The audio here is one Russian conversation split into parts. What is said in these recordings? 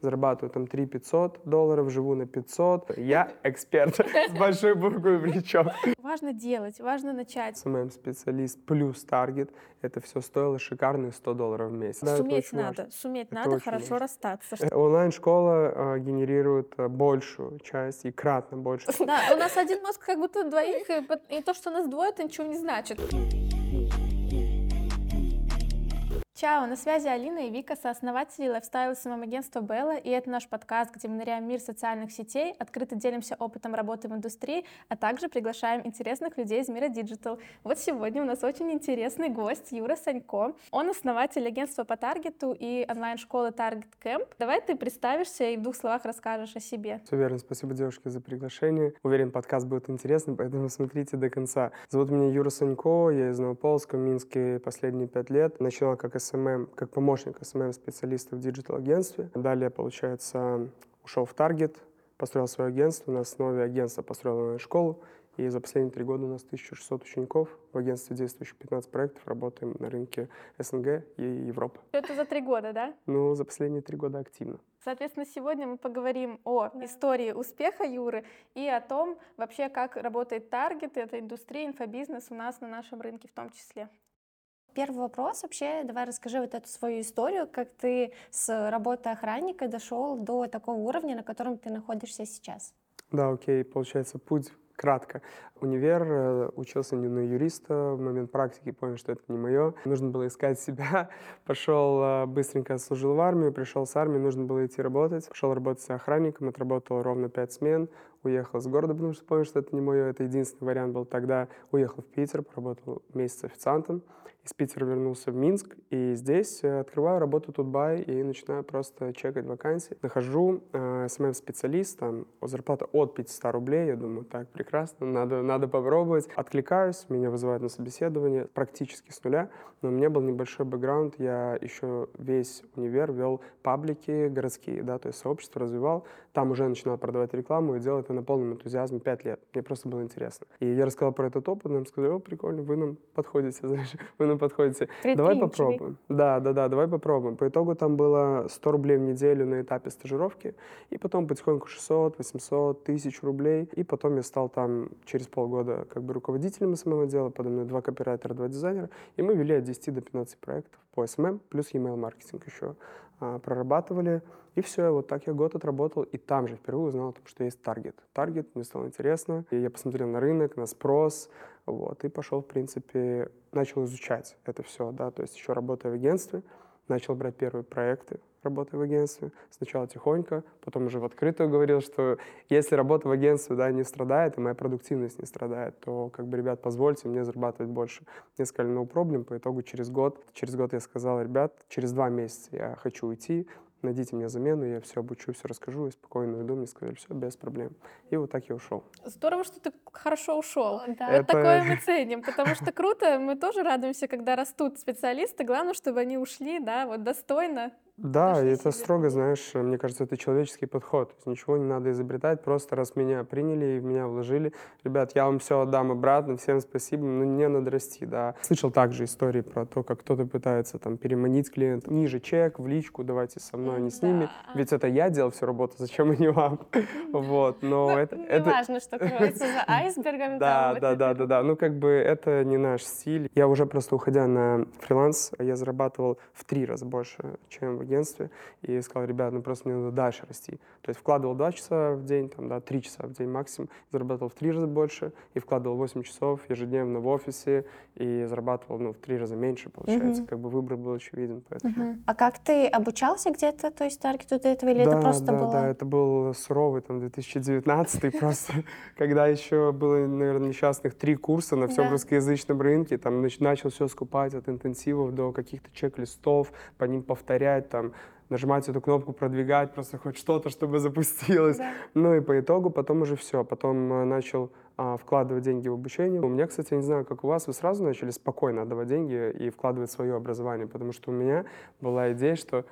зарабатываю там 3 500 долларов, живу на 500. Я эксперт с большой буквы причем. Важно делать, важно начать. SMM-специалист плюс таргет. Это все стоило шикарные 100 долларов в месяц. Суметь надо, важно. суметь Это надо хорошо важно. расстаться. Э, Онлайн-школа э, генерирует э, большую часть и кратно больше. Да, у нас один мозг как будто двоих, и то, что нас двое, это ничего не значит. Чао, на связи Алина и Вика, сооснователи lifestyle SMM-агентства Белла, и это наш подкаст, где мы ныряем в мир социальных сетей, открыто делимся опытом работы в индустрии, а также приглашаем интересных людей из мира digital. Вот сегодня у нас очень интересный гость Юра Санько. Он основатель агентства по таргету и онлайн-школы Target Camp. Давай ты представишься и в двух словах расскажешь о себе. Все верно. Спасибо, девушки, за приглашение. Уверен, подкаст будет интересным, поэтому смотрите до конца. Зовут меня Юра Санько, я из Новополоцка, в Минске последние пять лет. Начинал как SMM, как помощник SMM-специалиста в digital-агентстве. Далее, получается, ушел в Таргет, построил свое агентство, на основе агентства построил школу. И за последние три года у нас 1600 учеников. В агентстве действующих 15 проектов. Работаем на рынке СНГ и Европы. Это за три года, да? Ну, за последние три года активно. Соответственно, сегодня мы поговорим о истории успеха Юры и о том вообще, как работает таргет, это индустрия, инфобизнес у нас на нашем рынке в том числе. Первый вопрос вообще, давай расскажи вот эту свою историю, как ты с работы охранника дошел до такого уровня, на котором ты находишься сейчас. Да, окей, получается, путь кратко. Универ, э, учился не на юриста, в момент практики понял, что это не мое. Нужно было искать себя. Пошел э, быстренько служил в армию, пришел с армии, нужно было идти работать. Пошел работать охранником, отработал ровно пять смен, уехал с города, потому что понял, что это не мое. Это единственный вариант был тогда. Уехал в Питер, поработал месяц официантом. Из Питера вернулся в Минск, и здесь э, открываю работу TUT.BY и начинаю просто чекать вакансии. Нахожу э, СММ-специалист, там зарплата от 500 рублей, я думаю, так, прекрасно, надо, надо попробовать. Откликаюсь, меня вызывают на собеседование практически с нуля, но у меня был небольшой бэкграунд, я еще весь универ вел паблики городские, да, то есть сообщество развивал, там уже начинал продавать рекламу и делал это на полном энтузиазме 5 лет. Мне просто было интересно. И я рассказал про этот опыт, нам сказали, о, прикольно, вы нам подходите, знаешь, вы нам подходите. Давай попробуем. Да, да, да, давай попробуем. По итогу там было 100 рублей в неделю на этапе стажировки, и потом потихоньку 600, 800, 1000 рублей. И потом я стал там через полгода как бы руководителем СММ отдела, подо мной два копирайтера, два дизайнера, и мы вели от 10 до 15 проектов по СММ, плюс email маркетинг еще а, прорабатывали. И все, вот так я год отработал, и там же впервые узнал что есть таргет. Таргет, мне стало интересно, и я посмотрел на рынок, на спрос, вот, и пошел, в принципе, начал изучать это все, да, то есть еще работая в агентстве, начал брать первые проекты, работая в агентстве. Сначала тихонько, потом уже в открытую говорил, что если работа в агентстве, да, не страдает, и моя продуктивность не страдает, то, как бы, ребят, позвольте мне зарабатывать больше. Мне сказали, no problem, по итогу через год, через год я сказал, ребят, через два месяца я хочу уйти, найдите мне замену, я все обучу, все расскажу, и спокойно уйду. Мне сказали, все, без проблем. И вот так я ушел. Здорово, что ты хорошо ушел. Да. Вот Это- такое мы ценим, потому что круто, мы тоже радуемся, когда растут специалисты. Главное, чтобы они ушли, да, вот достойно. Да, и это строго, знаешь, мне кажется, это человеческий подход. То есть ничего не надо изобретать, просто раз меня приняли и в меня вложили, ребят, я вам все отдам обратно, всем спасибо, но не надо расти, да. Слышал также истории про то, как кто-то пытается там переманить клиента ниже чек, в личку, давайте со мной, а не с ними. Да. Ведь это я делал всю работу, зачем они вам? Вот, но это... Не это... важно, что кроется за айсбергом. Да, да, да, да, да. Ну, как бы это не наш стиль. Я уже просто уходя на фриланс, я зарабатывал в три раза больше, чем в агентстве. И сказал, ребят, ну просто мне надо дальше расти. То есть вкладывал два часа в день, там, да, три часа в день максимум, зарабатывал в три раза больше, и вкладывал 8 часов ежедневно в офисе, и зарабатывал, ну, в три раза меньше, получается. Мгм. Как бы выбор был очевиден, поэтому... А как ты обучался где-то, то есть таргету до этого, или это Да, просто да, было? да, это был суровый там 2019 просто, когда еще было, наверное, несчастных три курса на всем русскоязычном рынке, там нач- начал все скупать от интенсивов до каких-то чек-листов, по ним повторять, там нажимать эту кнопку, продвигать, просто хоть что-то, чтобы запустилось. Да. Ну и по итогу потом уже все. Потом э, начал а, вкладывать деньги в обучение. У меня, кстати, я не знаю, как у вас, вы сразу начали спокойно отдавать деньги и вкладывать свое образование, потому что у меня была идея, что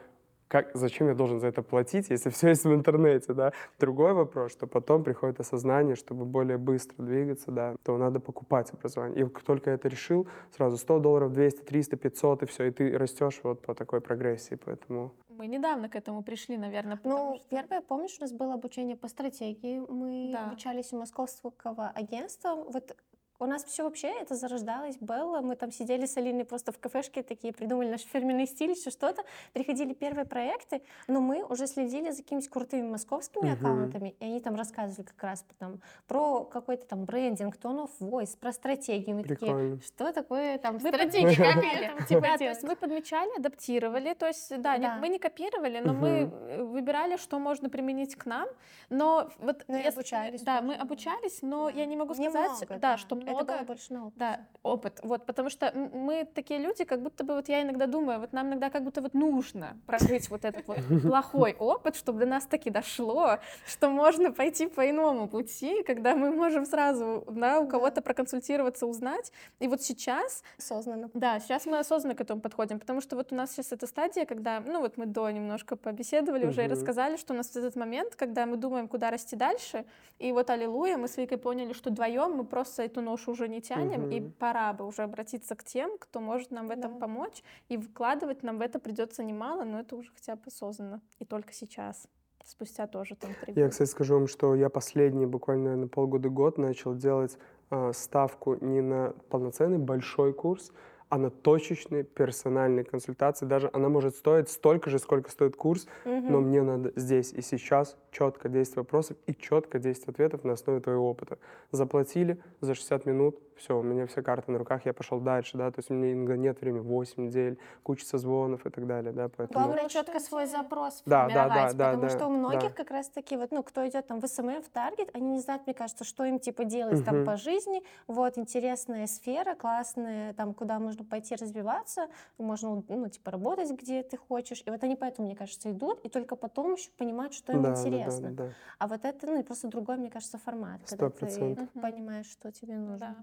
как, зачем я должен за это платить, если все есть в интернете, да? Другой вопрос, что потом приходит осознание, чтобы более быстро двигаться, да, то надо покупать образование. И как только это решил, сразу 100 долларов, 200, 300, 500, и все, и ты растешь вот по такой прогрессии, поэтому... Мы недавно к этому пришли, наверное. Ну, что... первое, помнишь, у нас было обучение по стратегии. Мы да. обучались у московского агентства. Вот у нас все вообще это зарождалось, было. Мы там сидели с Алиной просто в кафешке такие, придумали наш фирменный стиль, все что-то. Приходили первые проекты, но мы уже следили за какими-то крутыми московскими uh-huh. аккаунтами, и они там рассказывали как раз потом про какой-то там брендинг, tone of voice, про стратегию. Мы Прикольно. такие, что такое там мы стратегия, как это типа то есть мы подмечали, адаптировали, то есть да, мы не копировали, но мы э, выбирали, что можно применить к нам, но вот... Ну, обучались. Да, мы обучались, но я не могу сказать, да, что много. Это было больше на опыт. Да, опыт. Вот, потому что мы такие люди, как будто бы, вот я иногда думаю, вот нам иногда как будто вот нужно прожить вот этот вот плохой опыт, чтобы до нас таки дошло, что можно пойти по иному пути, когда мы можем сразу, да, у кого-то проконсультироваться, узнать. И вот сейчас... Осознанно. Да, сейчас мы осознанно к этому подходим, потому что вот у нас сейчас эта стадия, когда, ну вот мы до немножко побеседовали уже и рассказали, что у нас этот момент, когда мы думаем, куда расти дальше, и вот аллилуйя, мы с Викой поняли, что вдвоем мы просто эту ношу ношу уже не тянем, угу. и пора бы уже обратиться к тем, кто может нам в этом да. помочь, и вкладывать нам в это придется немало, но это уже хотя бы осознанно, и только сейчас спустя тоже там три года. Я, кстати, скажу вам, что я последние буквально на полгода-год начал делать э, ставку не на полноценный большой курс, а на точечные персональные консультации. Даже она может стоить столько же, сколько стоит курс, угу. но мне надо здесь и сейчас четко 10 вопросов и четко 10 ответов на основе твоего опыта. Заплатили за 60 минут, все, у меня все карты на руках, я пошел дальше, да, то есть у меня иногда нет времени, 8 недель, куча созвонов и так далее, да, поэтому... Главное четко свой запрос да, да, да, да, потому да, что у многих да. как раз-таки, вот, ну, кто идет там в СММ, в Таргет, они не знают, мне кажется, что им, типа, делать uh-huh. там по жизни, вот, интересная сфера, классная, там, куда можно пойти развиваться, можно, ну, типа, работать, где ты хочешь, и вот они поэтому, мне кажется, идут, и только потом еще понимают, что им да, интересно. Да, да, да. А вот это, ну, просто другой, мне кажется, формат, 100%. когда ты понимаешь, что тебе нужно. Да.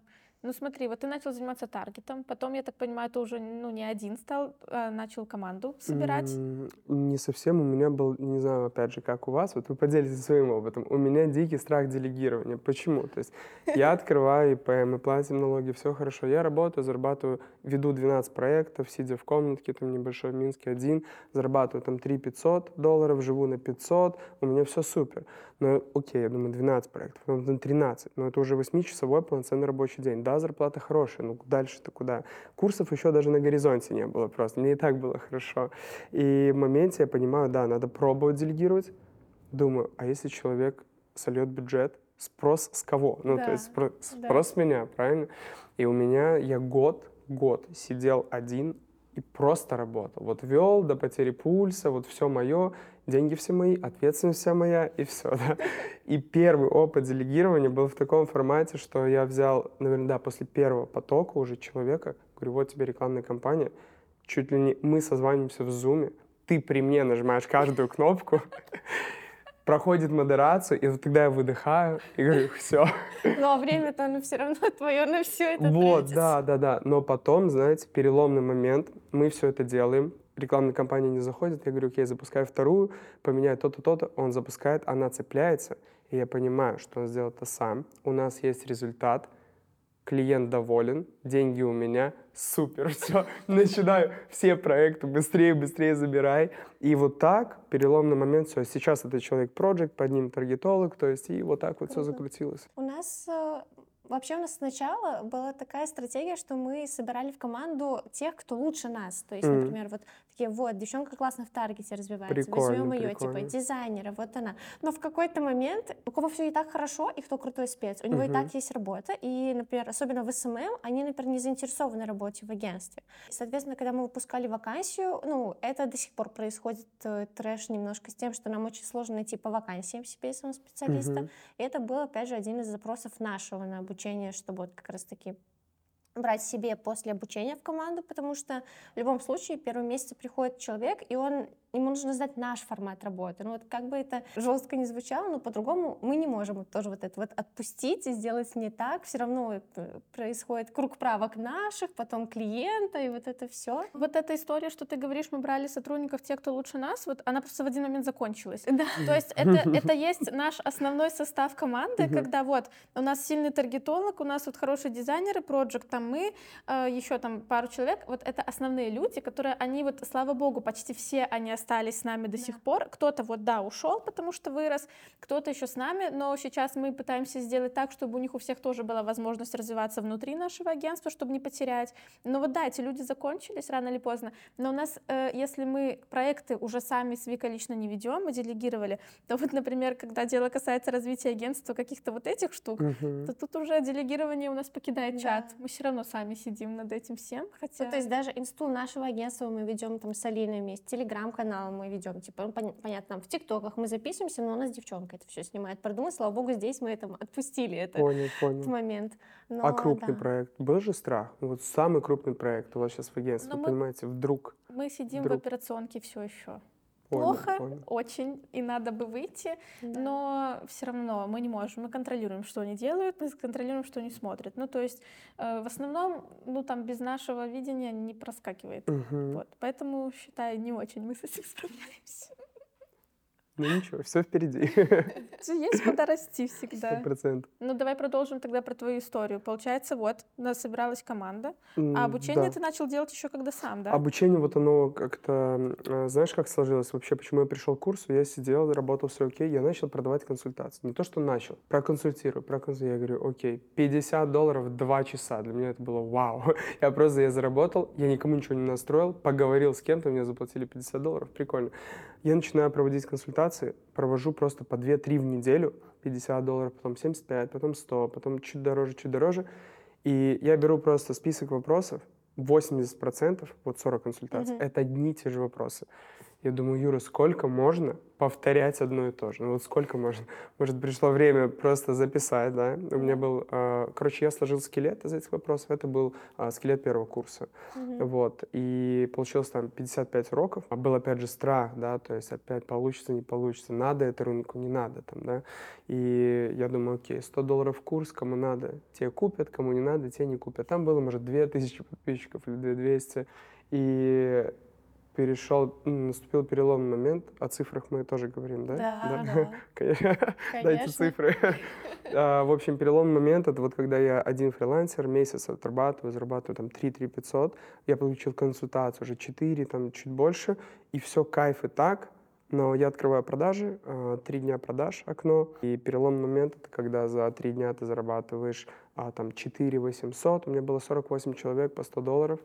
Ну смотри, вот ты начал заниматься таргетом, потом, я так понимаю, ты уже ну, не один стал, а начал команду собирать. Не совсем, у меня был, не знаю, опять же, как у вас, вот вы поделитесь своим опытом. У меня дикий страх делегирования. Почему? То есть я открываю ИП, мы платим налоги, все хорошо. Я работаю, зарабатываю, веду 12 проектов, сидя в комнатке, там небольшой в Минске один, зарабатываю там 3 500 долларов, живу на 500, у меня все супер. Но окей, я думаю, 12 проектов, потом 13, но это уже 8-часовой полноценный рабочий день. Да, зарплата хорошая, ну дальше-то куда? Курсов еще даже на горизонте не было просто, мне и так было хорошо. И в моменте я понимаю, да, надо пробовать делегировать. Думаю, а если человек сольет бюджет, спрос с кого? Ну, да, то есть спрос, да. спрос с меня, правильно? И у меня, я год, год сидел один и просто работал. Вот вел до потери пульса, вот все мое, деньги все мои, ответственность вся моя, и все. Да? И первый опыт делегирования был в таком формате, что я взял, наверное, да, после первого потока уже человека, говорю, вот тебе рекламная кампания, чуть ли не мы созваниваемся в зуме, ты при мне нажимаешь каждую кнопку, проходит модерацию, и вот тогда я выдыхаю и говорю, все. Ну, а время-то оно все равно твое на все это Вот, тратится. да, да, да. Но потом, знаете, переломный момент, мы все это делаем, рекламная кампания не заходит, я говорю, окей, запускаю вторую, поменяю то-то, то-то, он запускает, она цепляется, и я понимаю, что он сделал это сам, у нас есть результат, клиент доволен, деньги у меня, супер, все, начинаю все проекты быстрее, быстрее забирай. И вот так, переломный момент, все, сейчас это человек проект, под ним таргетолог, то есть и вот так вот все закрутилось. У нас э, Вообще у нас сначала была такая стратегия, что мы собирали в команду тех, кто лучше нас. То есть, мм. например, вот такие, вот, девчонка классно в таргете развивается, прикольно, возьмем ее, типа, прикольно. типа, дизайнера, вот она. Но в какой-то момент, у кого все и так хорошо, и кто крутой спец, у него uh-huh. и так есть работа, и, например, особенно в СММ, они, например, не заинтересованы в работе в агентстве. Соответственно, когда мы выпускали вакансию, ну, это до сих пор происходит э, трэш немножко с тем, что нам очень сложно найти по вакансиям себе самого специалиста. Uh-huh. И это был, опять же, один из запросов нашего на обучение, чтобы вот как раз-таки брать себе после обучения в команду, потому что в любом случае первый месяц приходит человек, и он ему нужно знать наш формат работы. Ну вот как бы это жестко не звучало, но по-другому мы не можем вот тоже вот это вот отпустить и сделать не так. Все равно происходит круг правок наших, потом клиента и вот это все. Вот эта история, что ты говоришь, мы брали сотрудников, те, кто лучше нас, вот она просто в один момент закончилась. Да. То есть это, это есть наш основной состав команды, когда вот у нас сильный таргетолог, у нас вот хорошие дизайнеры, проект, там мы, э, еще там пару человек, вот это основные люди, которые, они вот, слава богу, почти все они остались с нами до да. сих пор. Кто-то вот, да, ушел, потому что вырос, кто-то еще с нами, но сейчас мы пытаемся сделать так, чтобы у них у всех тоже была возможность развиваться внутри нашего агентства, чтобы не потерять. Но вот да, эти люди закончились рано или поздно. Но у нас, э, если мы проекты уже сами с Викой лично не ведем, мы делегировали, то вот, например, когда дело касается развития агентства каких-то вот этих штук, uh-huh. то тут уже делегирование у нас покидает да. чат. Мы все равно сами сидим над этим всем. Хотя... Ну, то есть даже инсту нашего агентства мы ведем там с Алиной вместе, телеграм-канал мы ведем, типа, ну, понятно, там в ТикТоках мы записываемся, но у нас девчонка это все снимает. Продумай, слава богу, здесь мы это отпустили это, понял, понял. этот момент. Но, а крупный да. проект? Был же страх? Вот самый крупный проект у вас сейчас в агентстве, но вы мы, понимаете, вдруг... Мы сидим вдруг... в операционке все еще. Понял, Плохо, понял. очень, и надо бы выйти, да. но все равно мы не можем. Мы контролируем, что они делают, мы контролируем, что они смотрят. Ну, то есть э, в основном, ну, там без нашего видения не проскакивает. Угу. Вот. Поэтому, считаю, не очень мы с этим справляемся. Ну ничего, все впереди. Есть куда расти всегда. Сто процентов. Ну давай продолжим тогда про твою историю. Получается, вот, у нас собиралась команда, а обучение да. ты начал делать еще когда сам, да? Обучение, вот оно как-то, э, знаешь, как сложилось вообще, почему я пришел к курсу, я сидел, работал все окей, я начал продавать консультации. Не то, что начал, проконсультирую, проконсультирую. Я говорю, окей, 50 долларов 2 часа. Для меня это было вау. Я просто, я заработал, я никому ничего не настроил, поговорил с кем-то, мне заплатили 50 долларов, прикольно. Я начинаю проводить консультации, провожу просто по 2-3 в неделю, 50 долларов, потом 75, потом 100, потом чуть дороже, чуть дороже. И я беру просто список вопросов, 80%, вот 40 консультаций, mm-hmm. это одни и те же вопросы. Я думаю, Юра, сколько можно повторять одно и то же? Ну вот сколько можно? Может, пришло время просто записать, да? У меня был... Э, короче, я сложил скелет из этих вопросов. Это был э, скелет первого курса. Mm-hmm. Вот. И получилось там 55 уроков. А был, опять же, страх, да? То есть опять получится, не получится. Надо это рынку, не надо там, да? И я думаю, окей, 100 долларов курс, кому надо, те купят, кому не надо, те не купят. Там было, может, 2000 подписчиков или 2200. И перешел, наступил переломный момент. О цифрах мы тоже говорим, да? Да, да. Конечно. Дайте цифры. А, в общем, переломный момент — это вот когда я один фрилансер, месяц отрабатываю, зарабатываю там 3-3 500, я получил консультацию уже 4, там чуть больше, и все кайф и так, но я открываю продажи, а, три дня продаж окно, и переломный момент — это когда за три дня ты зарабатываешь а, там 4 800, у меня было 48 человек по 100 долларов,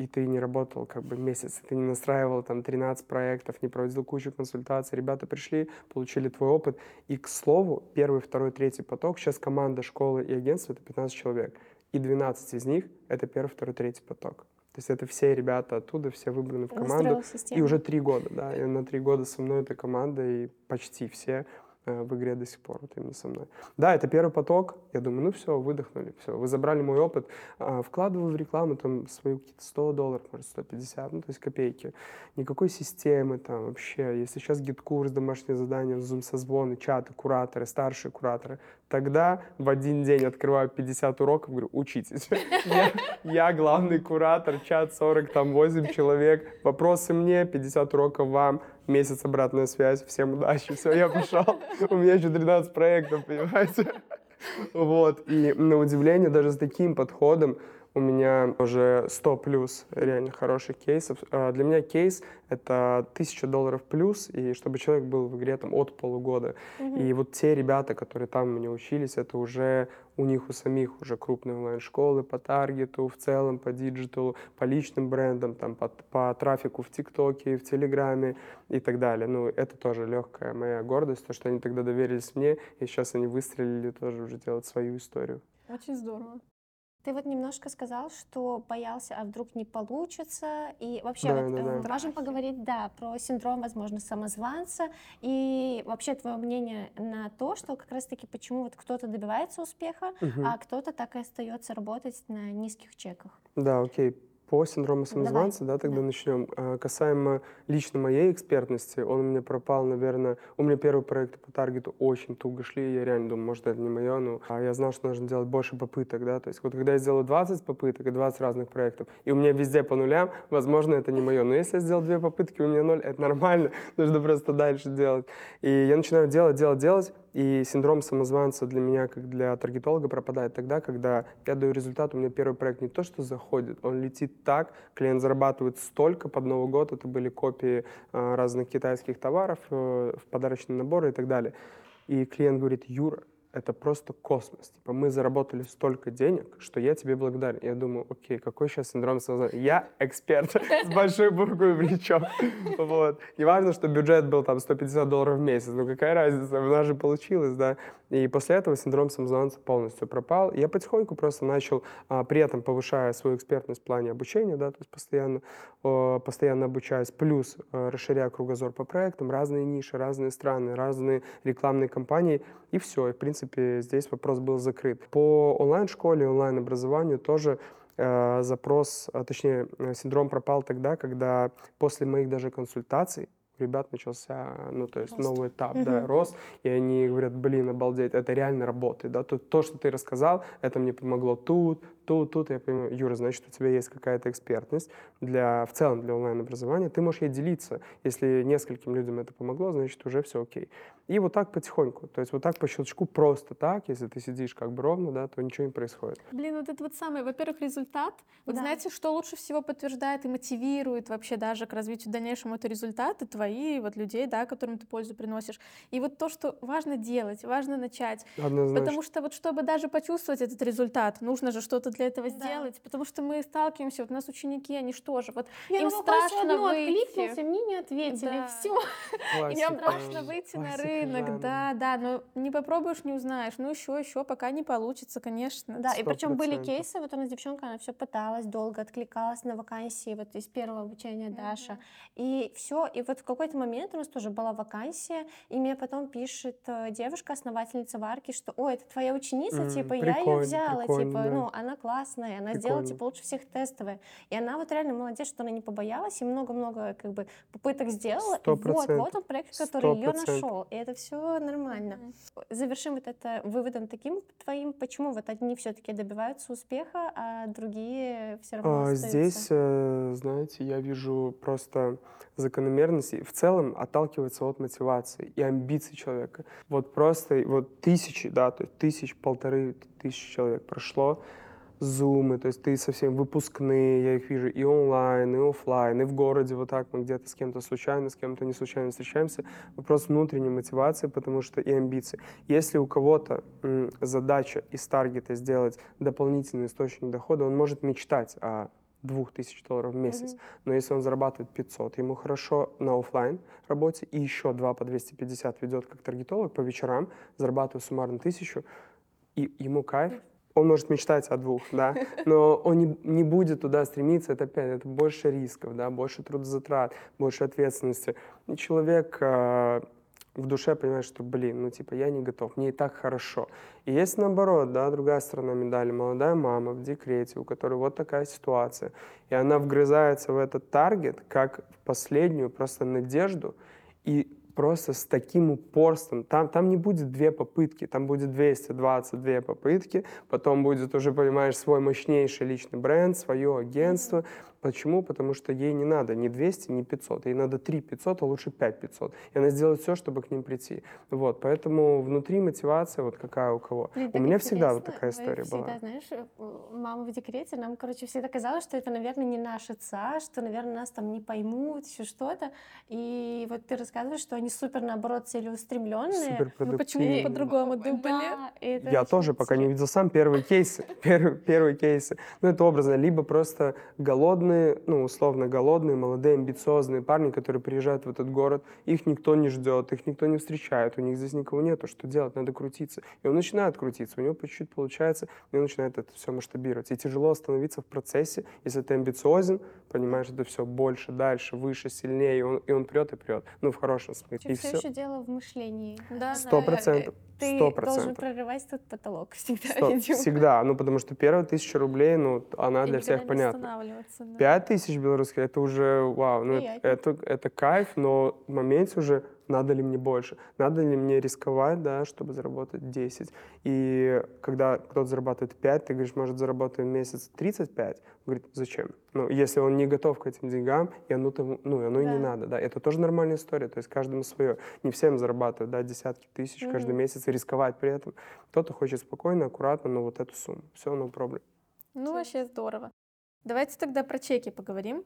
и ты не работал как бы месяц, ты не настраивал там 13 проектов, не проводил кучу консультаций, ребята пришли, получили твой опыт. И, к слову, первый, второй, третий поток, сейчас команда школы и агентства — это 15 человек, и 12 из них — это первый, второй, третий поток. То есть это все ребята оттуда, все выбраны в команду. И уже три года, да. И на три года со мной эта команда, и почти все в игре до сих пор, вот именно со мной. Да, это первый поток, я думаю, ну все, выдохнули, все, вы забрали мой опыт, а, вкладываю в рекламу там свою какие-то 100 долларов, может 150, ну то есть копейки, никакой системы там вообще, если сейчас GetCourse, домашнее задание, зум-созвоны, чаты, кураторы, старшие кураторы, тогда в один день открываю 50 уроков, говорю, учитесь. Я, я главный куратор, чат 40, там 8 человек, вопросы мне, 50 уроков вам, месяц обратная связь, всем удачи, все, я пошел. У меня еще 13 проектов, понимаете? Вот, и на удивление даже с таким подходом у меня уже 100 плюс реально хороших кейсов. А, для меня кейс — это 1000 долларов плюс, и чтобы человек был в игре там от полугода. Mm-hmm. И вот те ребята, которые там у меня учились, это уже у них у самих уже крупные онлайн-школы по таргету, в целом по диджиталу, по личным брендам, там, по, по трафику в ТикТоке, в Телеграме и так далее. Ну, это тоже легкая моя гордость, то, что они тогда доверились мне, и сейчас они выстрелили тоже уже делать свою историю. Очень здорово. Ты вот немножко сказал, что боялся, а вдруг не получится. И вообще, да, вот, да, э, да. можем поговорить, да, про синдром, возможно, самозванца. И вообще твое мнение на то, что как раз-таки почему вот кто-то добивается успеха, угу. а кто-то так и остается работать на низких чеках. Да, окей. По синдрому самозванца, Давай. да, тогда да. начнем. А, касаемо лично моей экспертности, он у меня пропал, наверное, у меня первые проекты по таргету очень туго шли, я реально думаю, может, это не мое, но а я знал, что нужно делать больше попыток, да, то есть вот когда я сделаю 20 попыток и 20 разных проектов, и у меня везде по нулям, возможно, это не мое, но если я сделал две попытки, у меня ноль, это нормально, нужно просто дальше делать. И я начинаю делать, делать, делать, и синдром самозванца для меня, как для таргетолога, пропадает тогда, когда я даю результат, у меня первый проект не то, что заходит, он летит так, клиент зарабатывает столько под Новый год, это были копии э, разных китайских товаров, э, в подарочные наборы и так далее. И клиент говорит, Юра, это просто космос. Типа, мы заработали столько денег, что я тебе благодарен. Я думаю, окей, какой сейчас синдром самозванца? Я эксперт с большой буквы причем. Вот. Не важно, что бюджет был там 150 долларов в месяц, ну какая разница, у нас же получилось, да. И после этого синдром самозванца полностью пропал. Я потихоньку просто начал, а, при этом повышая свою экспертность в плане обучения, да, то есть постоянно, постоянно обучаюсь, плюс а, расширяя кругозор по проектам, разные ниши, разные страны, разные рекламные кампании, и все. И, в принципе, здесь вопрос был закрыт. По онлайн-школе, онлайн-образованию тоже э, запрос, а, точнее, э, синдром пропал тогда, когда после моих даже консультаций ребят начался, ну, то есть рост. новый этап, да, рост, и они говорят, блин, обалдеть, это реально работает, да, то, то, что ты рассказал, это мне помогло тут, тут, тут, я понимаю, Юра, значит, у тебя есть какая-то экспертность для, в целом для онлайн-образования, ты можешь ей делиться, если нескольким людям это помогло, значит, уже все окей. И вот так потихоньку. То есть вот так по щелчку просто так, если ты сидишь как бы ровно, да, то ничего не происходит. Блин, вот это вот самое, во-первых, результат. Вот да. знаете, что лучше всего подтверждает и мотивирует вообще даже к развитию дальнейшему это результаты твои, вот людей, да, которым ты пользу приносишь. И вот то, что важно делать, важно начать. Однозначно. Потому что вот чтобы даже почувствовать этот результат, нужно же что-то для этого да. сделать. Потому что мы сталкиваемся, вот у нас ученики, они что же, вот Я им страшно выйти. мне не ответили, да. все. Им страшно выйти на рынок рынок, да, да, но не попробуешь, не узнаешь. Ну, еще, еще, пока не получится, конечно. Да, 100%. и причем были кейсы, вот у нас девчонка, она все пыталась, долго откликалась на вакансии, вот из первого обучения Даша. Mm-hmm. И все, и вот в какой-то момент у нас тоже была вакансия, и мне потом пишет э, девушка, основательница Варки, что, ой, это твоя ученица, mm, типа, я ее взяла, типа, да. ну, она классная, она прикольно. сделала, типа, лучше всех тестовые. И она вот реально молодец, что она не побоялась, и много-много, как бы, попыток сделала. 100%. И вот, вот он проект, который 100%. ее нашел. И это все нормально. Mm-hmm. Завершим вот это выводом таким твоим, почему вот одни все-таки добиваются успеха, а другие все равно а, Здесь, э, знаете, я вижу просто закономерность в целом отталкивается от мотивации и амбиций человека. Вот просто вот тысячи, да, то есть тысяч, полторы тысячи человек прошло, зумы, то есть ты совсем выпускные, я их вижу и онлайн, и офлайн, и в городе вот так мы где-то с кем-то случайно, с кем-то не случайно встречаемся. Вопрос внутренней мотивации, потому что и амбиции. Если у кого-то задача из таргета сделать дополнительный источник дохода, он может мечтать о двух тысяч долларов в месяц. Mm-hmm. Но если он зарабатывает 500, ему хорошо на офлайн работе и еще два по 250 ведет как таргетолог по вечерам, зарабатывает суммарно тысячу, и ему кайф, он может мечтать о двух, да, но он не, не будет туда стремиться, это опять, это больше рисков, да, больше трудозатрат, больше ответственности. Человек э, в душе понимает, что, блин, ну, типа, я не готов, мне и так хорошо. И есть наоборот, да, другая сторона медали, молодая мама в декрете, у которой вот такая ситуация, и она вгрызается в этот таргет, как в последнюю просто надежду, и просто с таким упорством. Там, там не будет две попытки, там будет 222 попытки, потом будет уже, понимаешь, свой мощнейший личный бренд, свое агентство, Почему? Потому что ей не надо ни 200, ни 500. Ей надо 3 500, а лучше 5 500. И она сделает все, чтобы к ним прийти. Вот, поэтому внутри мотивация вот какая у кого. Блин, у меня всегда вот такая история всегда, была. знаешь, э, мама в декрете, нам, короче, всегда казалось, что это, наверное, не наша ца, что, наверное, нас там не поймут, еще что-то. И вот ты рассказываешь, что они супер, наоборот, целеустремленные. Супер ну почему по-другому думали? Да, Я тоже пока не видел сам первые кейсы. Первые, первые кейсы. Ну, это образно. Либо просто голодные голодные, ну, условно голодные, молодые, амбициозные парни, которые приезжают в этот город, их никто не ждет, их никто не встречает, у них здесь никого нету, что делать, надо крутиться. И он начинает крутиться, у него по чуть-чуть получается, и он начинает это все масштабировать. И тяжело остановиться в процессе, если ты амбициозен, понимаешь, это все больше, дальше, выше, сильнее, и он, и он прет и прет. Ну, в хорошем смысле. И все, все еще дело в мышлении. Да, Сто процентов. Ты 100%. должен прорывать тут потолок всегда. 100, всегда, ну, потому что первая тысяча рублей, ну, она и для всех понятна. останавливаться, да. 5 тысяч белорусских, это уже вау, ну это, это, это кайф, но в моменте уже надо ли мне больше, надо ли мне рисковать, да, чтобы заработать 10. И когда кто-то зарабатывает 5, ты говоришь, может, заработаем в месяц 35, он говорит, зачем? Ну, если он не готов к этим деньгам, и оно, тому, ну, оно да. и не надо, да, это тоже нормальная история, то есть каждому свое. Не всем зарабатывать, да, десятки тысяч mm-hmm. каждый месяц и рисковать при этом. Кто-то хочет спокойно, аккуратно, но вот эту сумму. Все, no проблем. Ну, вообще здорово. Давайте тогда про чеки поговорим.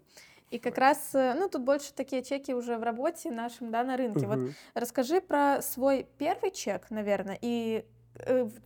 И как раз, э, ну, тут больше такие чеки уже в работе нашем, да, на рынке. Угу. Вот расскажи про свой первый чек, наверное, и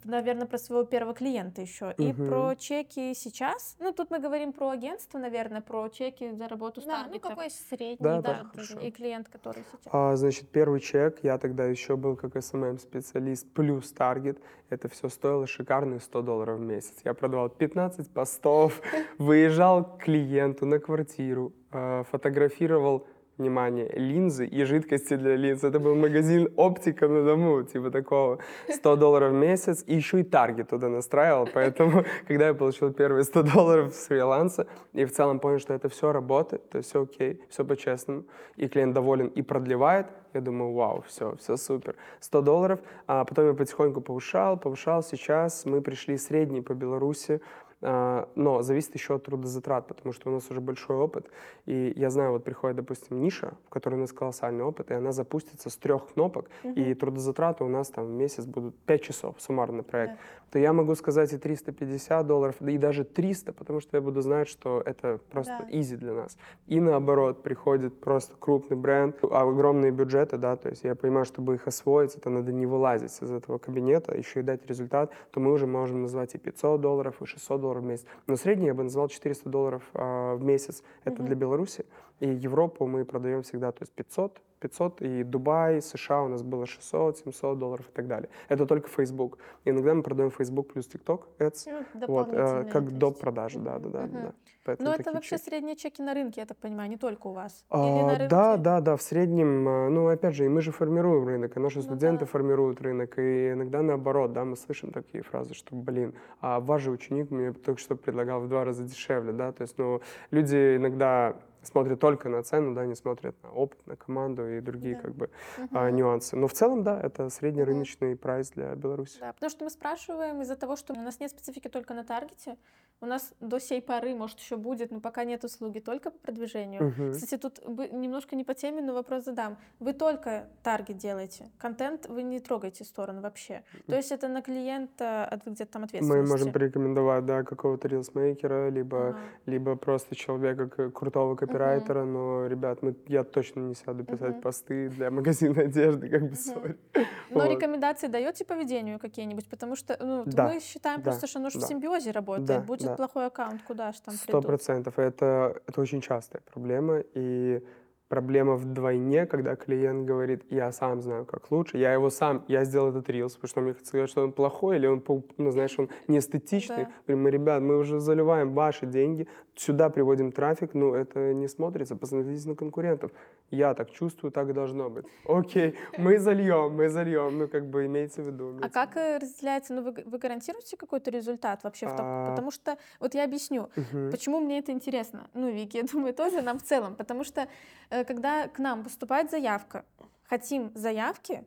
наверное, про своего первого клиента еще. И про чеки сейчас. Ну, тут мы говорим про агентство, наверное, про чеки за работу с Да, ну какой средний, да, да, да и клиент, который сейчас. А, значит, первый чек, я тогда еще был как SMM-специалист плюс таргет. Это все стоило шикарные 100 долларов в месяц. Я продавал 15 постов, выезжал к клиенту на квартиру, а, фотографировал внимание, линзы и жидкости для линз. Это был магазин оптика на дому, типа такого. 100 долларов в месяц. И еще и таргет туда настраивал. Поэтому, когда я получил первые 100 долларов с фриланса, и в целом понял, что это все работает, то есть все окей, все по-честному, и клиент доволен и продлевает, я думаю, вау, все, все супер. 100 долларов. А потом я потихоньку повышал, повышал. Сейчас мы пришли средний по Беларуси но зависит еще от трудозатрат, потому что у нас уже большой опыт. И я знаю, вот приходит, допустим, ниша, в которой у нас колоссальный опыт, и она запустится с трех кнопок, угу. и трудозатраты у нас там в месяц будут 5 часов суммарный проект. Да. То я могу сказать и 350 долларов, и даже 300, потому что я буду знать, что это просто да. easy для нас. И наоборот, приходит просто крупный бренд, а огромные бюджеты, да, то есть я понимаю, чтобы их освоить, это надо не вылазить из этого кабинета, еще и дать результат, то мы уже можем назвать и 500 долларов, и 600 долларов, долларов в месяц. Но средний я бы назвал 400 долларов а, в месяц. Это mm-hmm. для Беларуси. И Европу мы продаем всегда, то есть 500, 500, и Дубай, США у нас было 600, 700 долларов и так далее. Это только Facebook. иногда мы продаем Facebook плюс TikTok Ads, ну, вот, э, как доп продажи, да, да, да. Угу. да. Поэтому Но это вообще чеки. средние чеки на рынке, я так понимаю, не только у вас? А, на рынке? Да, да, да, в среднем, э, ну, опять же, и мы же формируем рынок, и наши ну, студенты да. формируют рынок, и иногда наоборот, да, мы слышим такие фразы, что, блин, а ваш же ученик мне только что предлагал в два раза дешевле, да, то есть, ну, люди иногда смотрят только на цену, да, не смотрят на опыт, на команду и другие да. как бы угу. а, нюансы. Но в целом, да, это среднерыночный угу. прайс для Беларуси. Да, потому что мы спрашиваем из-за того, что у нас нет специфики только на таргете, у нас до сей поры, может, еще будет, но пока нет услуги только по продвижению. Угу. Кстати, тут немножко не по теме, но вопрос задам. Вы только таргет делаете, контент вы не трогаете сторону вообще. То есть это на клиента где-то там ответственности. Мы можем порекомендовать, да, какого-то рилсмейкера, либо, ага. либо просто человека крутого копирайтера, угу. но, ребят, мы, я точно не сяду писать угу. посты для магазина одежды, как бы, сори. Угу. Но вот. рекомендации даете по ведению какие-нибудь? Потому что ну, да. мы считаем да. просто, что оно же да. в симбиозе работает. Да. Будет да. плохой аккаунт, куда же там Сто процентов. Это, это очень частая проблема, и проблема вдвойне, когда клиент говорит, я сам знаю, как лучше, я его сам, я сделал этот рилс, потому что мне хотел сказать, что он плохой, или он, ну, знаешь, он не эстетичный. Да. Мы, ребят, мы уже заливаем ваши деньги, сюда приводим трафик, ну, это не смотрится, посмотрите на конкурентов. Я так чувствую, так и должно быть. Окей, мы зальем, мы зальем, ну, как бы имеется в виду. Имеется а как э, разделяется, ну, вы, вы гарантируете какой-то результат вообще? В том, а... Потому что, вот я объясню, угу. почему мне это интересно. Ну, Вики, я думаю, тоже нам в целом, потому что э, когда к нам поступает заявка, хотим заявки,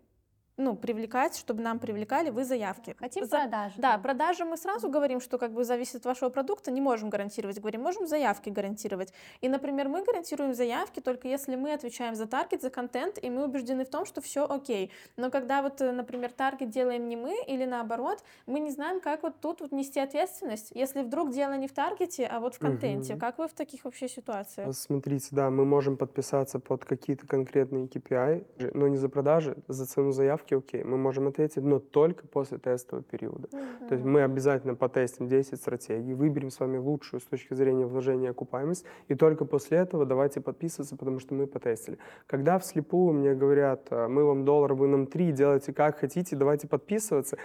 ну, привлекать, чтобы нам привлекали вы заявки. Хотим За... продажи. Да, продажи мы сразу говорим, что как бы зависит от вашего продукта, не можем гарантировать. Говорим, можем заявки гарантировать. И, например, мы гарантируем заявки только если мы отвечаем за таргет, за контент, и мы убеждены в том, что все окей. Но когда вот, э, например, таргет делаем не мы или наоборот, мы не знаем, как вот тут вот нести ответственность, если вдруг дело не в таргете, а вот в контенте. Угу. Как вы в таких вообще ситуациях? Смотрите, да, мы можем подписаться под какие-то конкретные KPI, но не за продажи, за цену заявки заявки, окей, мы можем ответить, но только после тестового периода. Mm-hmm. То есть мы обязательно потестим 10 стратегий, выберем с вами лучшую с точки зрения вложения окупаемость, и только после этого давайте подписываться, потому что мы потестили. Когда вслепую мне говорят, «А, мы вам доллар, вы нам три, делайте как хотите, давайте подписываться,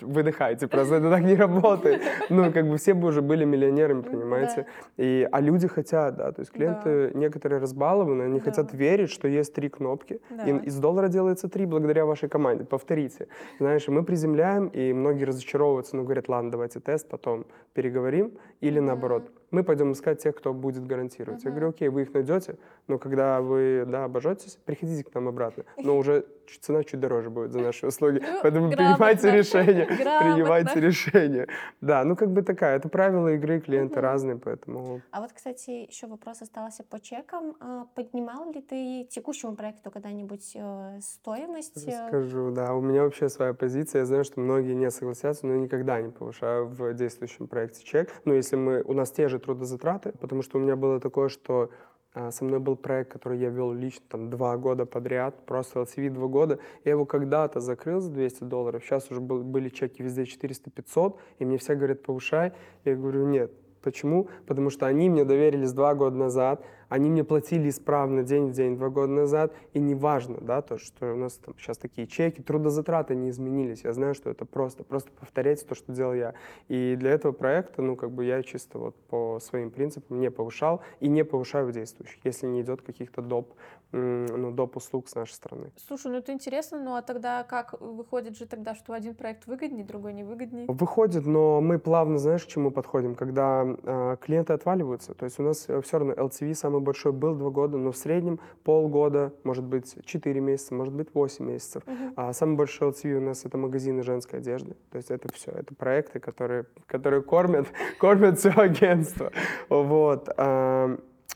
выдыхайте, просто это так не работает. Ну, как бы все бы уже были миллионерами, понимаете? Да. И, а люди хотят, да, то есть клиенты да. некоторые разбалованы, они да. хотят верить, что есть три кнопки, да. и из доллара делается три благодаря вашей команде, повторите. Знаешь, мы приземляем, и многие разочаровываются, но говорят, ладно, давайте тест, потом переговорим, или наоборот, мы пойдем искать тех, кто будет гарантировать. Uh-huh. Я говорю, окей, вы их найдете, но когда вы, да, обожетесь, приходите к нам обратно. Но уже цена чуть дороже будет за наши услуги. Ну, Поэтому принимайте решение. Принимайте решение. Да, ну как бы такая, это правила игры, клиенты разные, поэтому... А вот, кстати, еще вопрос остался по чекам. А поднимал ли ты текущему проекту когда-нибудь э, стоимость? Э? Скажу, да. У меня вообще своя позиция. Я знаю, что многие не согласятся, но никогда не повышаю в действующем проекте чек. Но если мы... У нас те же трудозатраты, потому что у меня было такое, что а, со мной был проект, который я вел лично там два года подряд, просто LCV два года. Я его когда-то закрыл за 200 долларов, сейчас уже был, были чеки везде 400-500, и мне все говорят, повышай. Я говорю, нет. Почему? Потому что они мне доверились два года назад, они мне платили исправно день в день два года назад, и неважно, да, то, что у нас там сейчас такие чеки, трудозатраты не изменились, я знаю, что это просто, просто повторять то, что делал я. И для этого проекта, ну, как бы я чисто вот по своим принципам не повышал и не повышаю действующих, если не идет каких-то доп, ну, доп услуг с нашей стороны. Слушай, ну это интересно, ну а тогда как выходит же тогда, что один проект выгоднее, другой не выгоднее? Выходит, но мы плавно, знаешь, к чему подходим, когда э, клиенты отваливаются, то есть у нас э, все равно LTV самый большой был два года, но в среднем полгода, может быть, 4 месяца, может быть, 8 месяцев. Uh-huh. А самый большой LTV у нас это магазины женской одежды. То есть это все, это проекты, которые, которые кормят, кормят все агентство. Вот.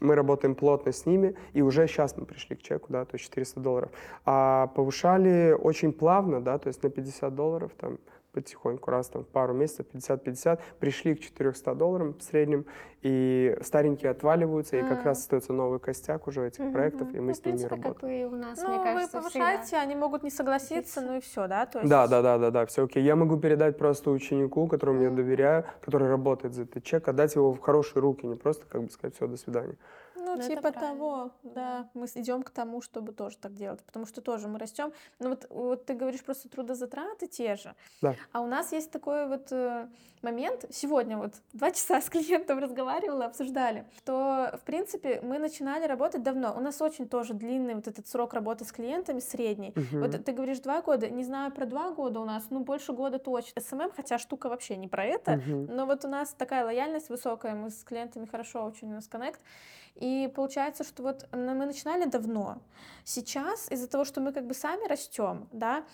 Мы работаем плотно с ними, и уже сейчас мы пришли к чеку, да, то есть 400 долларов. А повышали очень плавно, да, то есть на 50 долларов там потихоньку, раз там пару месяцев, 50-50, пришли к 400 долларам в среднем, и старенькие отваливаются, и как раз остается новый костяк уже этих проектов, и мы ну, с ними работаем. как и у нас, ну, мне кажется, вы повышаете, всегда. они могут не согласиться, ну и все, да? То есть... Да, да, да, да, да, все окей. Я могу передать просто ученику, которому я доверяю, который работает за этот чек, отдать его в хорошие руки, не просто как бы сказать, все, до свидания. Ну, Но типа того, да. Мы идем к тому, чтобы тоже так делать, потому что тоже мы растем. Ну вот, вот ты говоришь просто трудозатраты те же. Да. А у нас есть такой вот э, момент. Сегодня вот два часа с клиентом разговаривала, обсуждали, что в принципе мы начинали работать давно. У нас очень тоже длинный вот этот срок работы с клиентами, средний. Угу. Вот ты говоришь два года, не знаю про два года у нас, ну больше года точно. СММ, хотя штука вообще не про это, угу. но вот у нас такая лояльность высокая, мы с клиентами хорошо очень у нас коннект. И получается, что вот мы начинали давно. Сейчас из-за того, что мы как бы сами растем, да,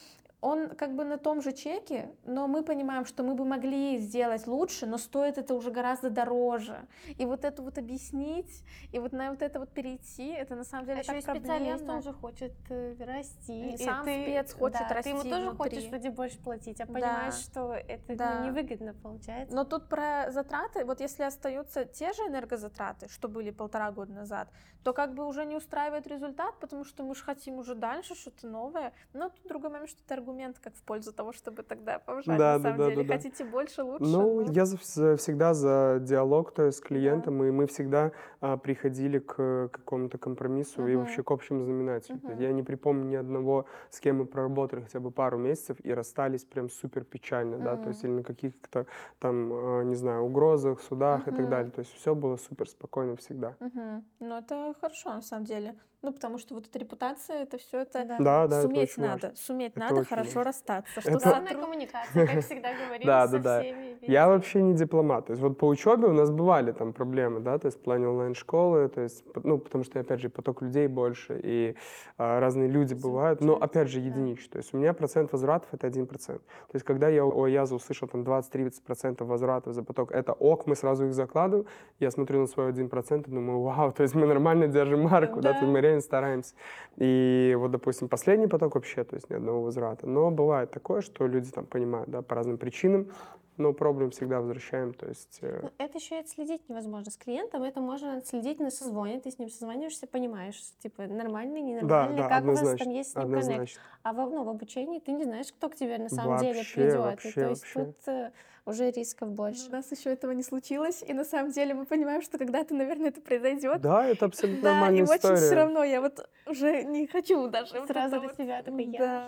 он как бы на том же чеке, но мы понимаем, что мы бы могли сделать лучше, но стоит это уже гораздо дороже. И вот это вот объяснить, и вот на вот это вот перейти, это на самом деле а так еще проблемно. специалист, он же хочет э, расти. И, и сам ты, спец хочет да, расти Ты ему тоже внутри. хочешь вроде больше платить, а понимаешь, да. что это да. ну, невыгодно получается. Но тут про затраты, вот если остаются те же энергозатраты, что были полтора года назад, то как бы уже не устраивает результат, потому что мы же хотим уже дальше что-то новое. Но тут другой момент, что это аргумент как в пользу того, чтобы тогда повышать. Да, на самом да, деле, да, хотите да. больше, лучше. Ну, ну, я за, всегда за диалог, то есть с клиентом, да. и мы всегда а, приходили к какому-то компромиссу угу. и вообще к общему знаменателю. Угу. Я не припомню ни одного, с кем мы проработали хотя бы пару месяцев и расстались прям супер печально, угу. да, то есть или на каких-то там, а, не знаю, угрозах, судах угу. и так далее. То есть все было супер спокойно всегда. Угу. Ну, это хорошо на самом деле. Ну, потому что вот эта репутация, это все это да. Да, суметь это надо. Важно. Суметь это надо хорошо важно. расстаться. Что это... Главная коммуникация, как всегда говорим да, да, да. Я вообще не дипломат. То есть вот по учебе у нас бывали там проблемы, да, то есть в плане онлайн-школы, то есть, ну, потому что, опять же, поток людей больше, и а, разные люди бывают, но, опять же, единичные. То есть у меня процент возвратов — это 1%. То есть когда я у Аяза услышал там 20-30% возвратов за поток, это ок, мы сразу их закладываем, я смотрю на свой 1% и думаю, вау, то есть мы нормально держим марку, да, да то есть мы реально стараемся. И вот, допустим, последний поток вообще, то есть ни одного возврата. Но бывает такое, что люди там понимают, да, по разным причинам, но проблем всегда возвращаем, то есть... Э... Ну, это еще и отследить невозможно. С клиентом это можно отследить на созвоне, ты с ним созваниваешься, понимаешь, типа, нормальный, ненормальный, да, да, как у вас там есть с ним коннект. А в, ну, в обучении ты не знаешь, кто к тебе на самом вообще, деле придет. Вообще, и, то есть вообще. тут э, уже рисков больше. У нас еще этого не случилось, и на самом деле мы понимаем, что когда-то, наверное, это произойдет. Да, это абсолютно да, нормальная история. Да, и очень все равно я вот уже не хочу даже. Сразу вот для себя такой, я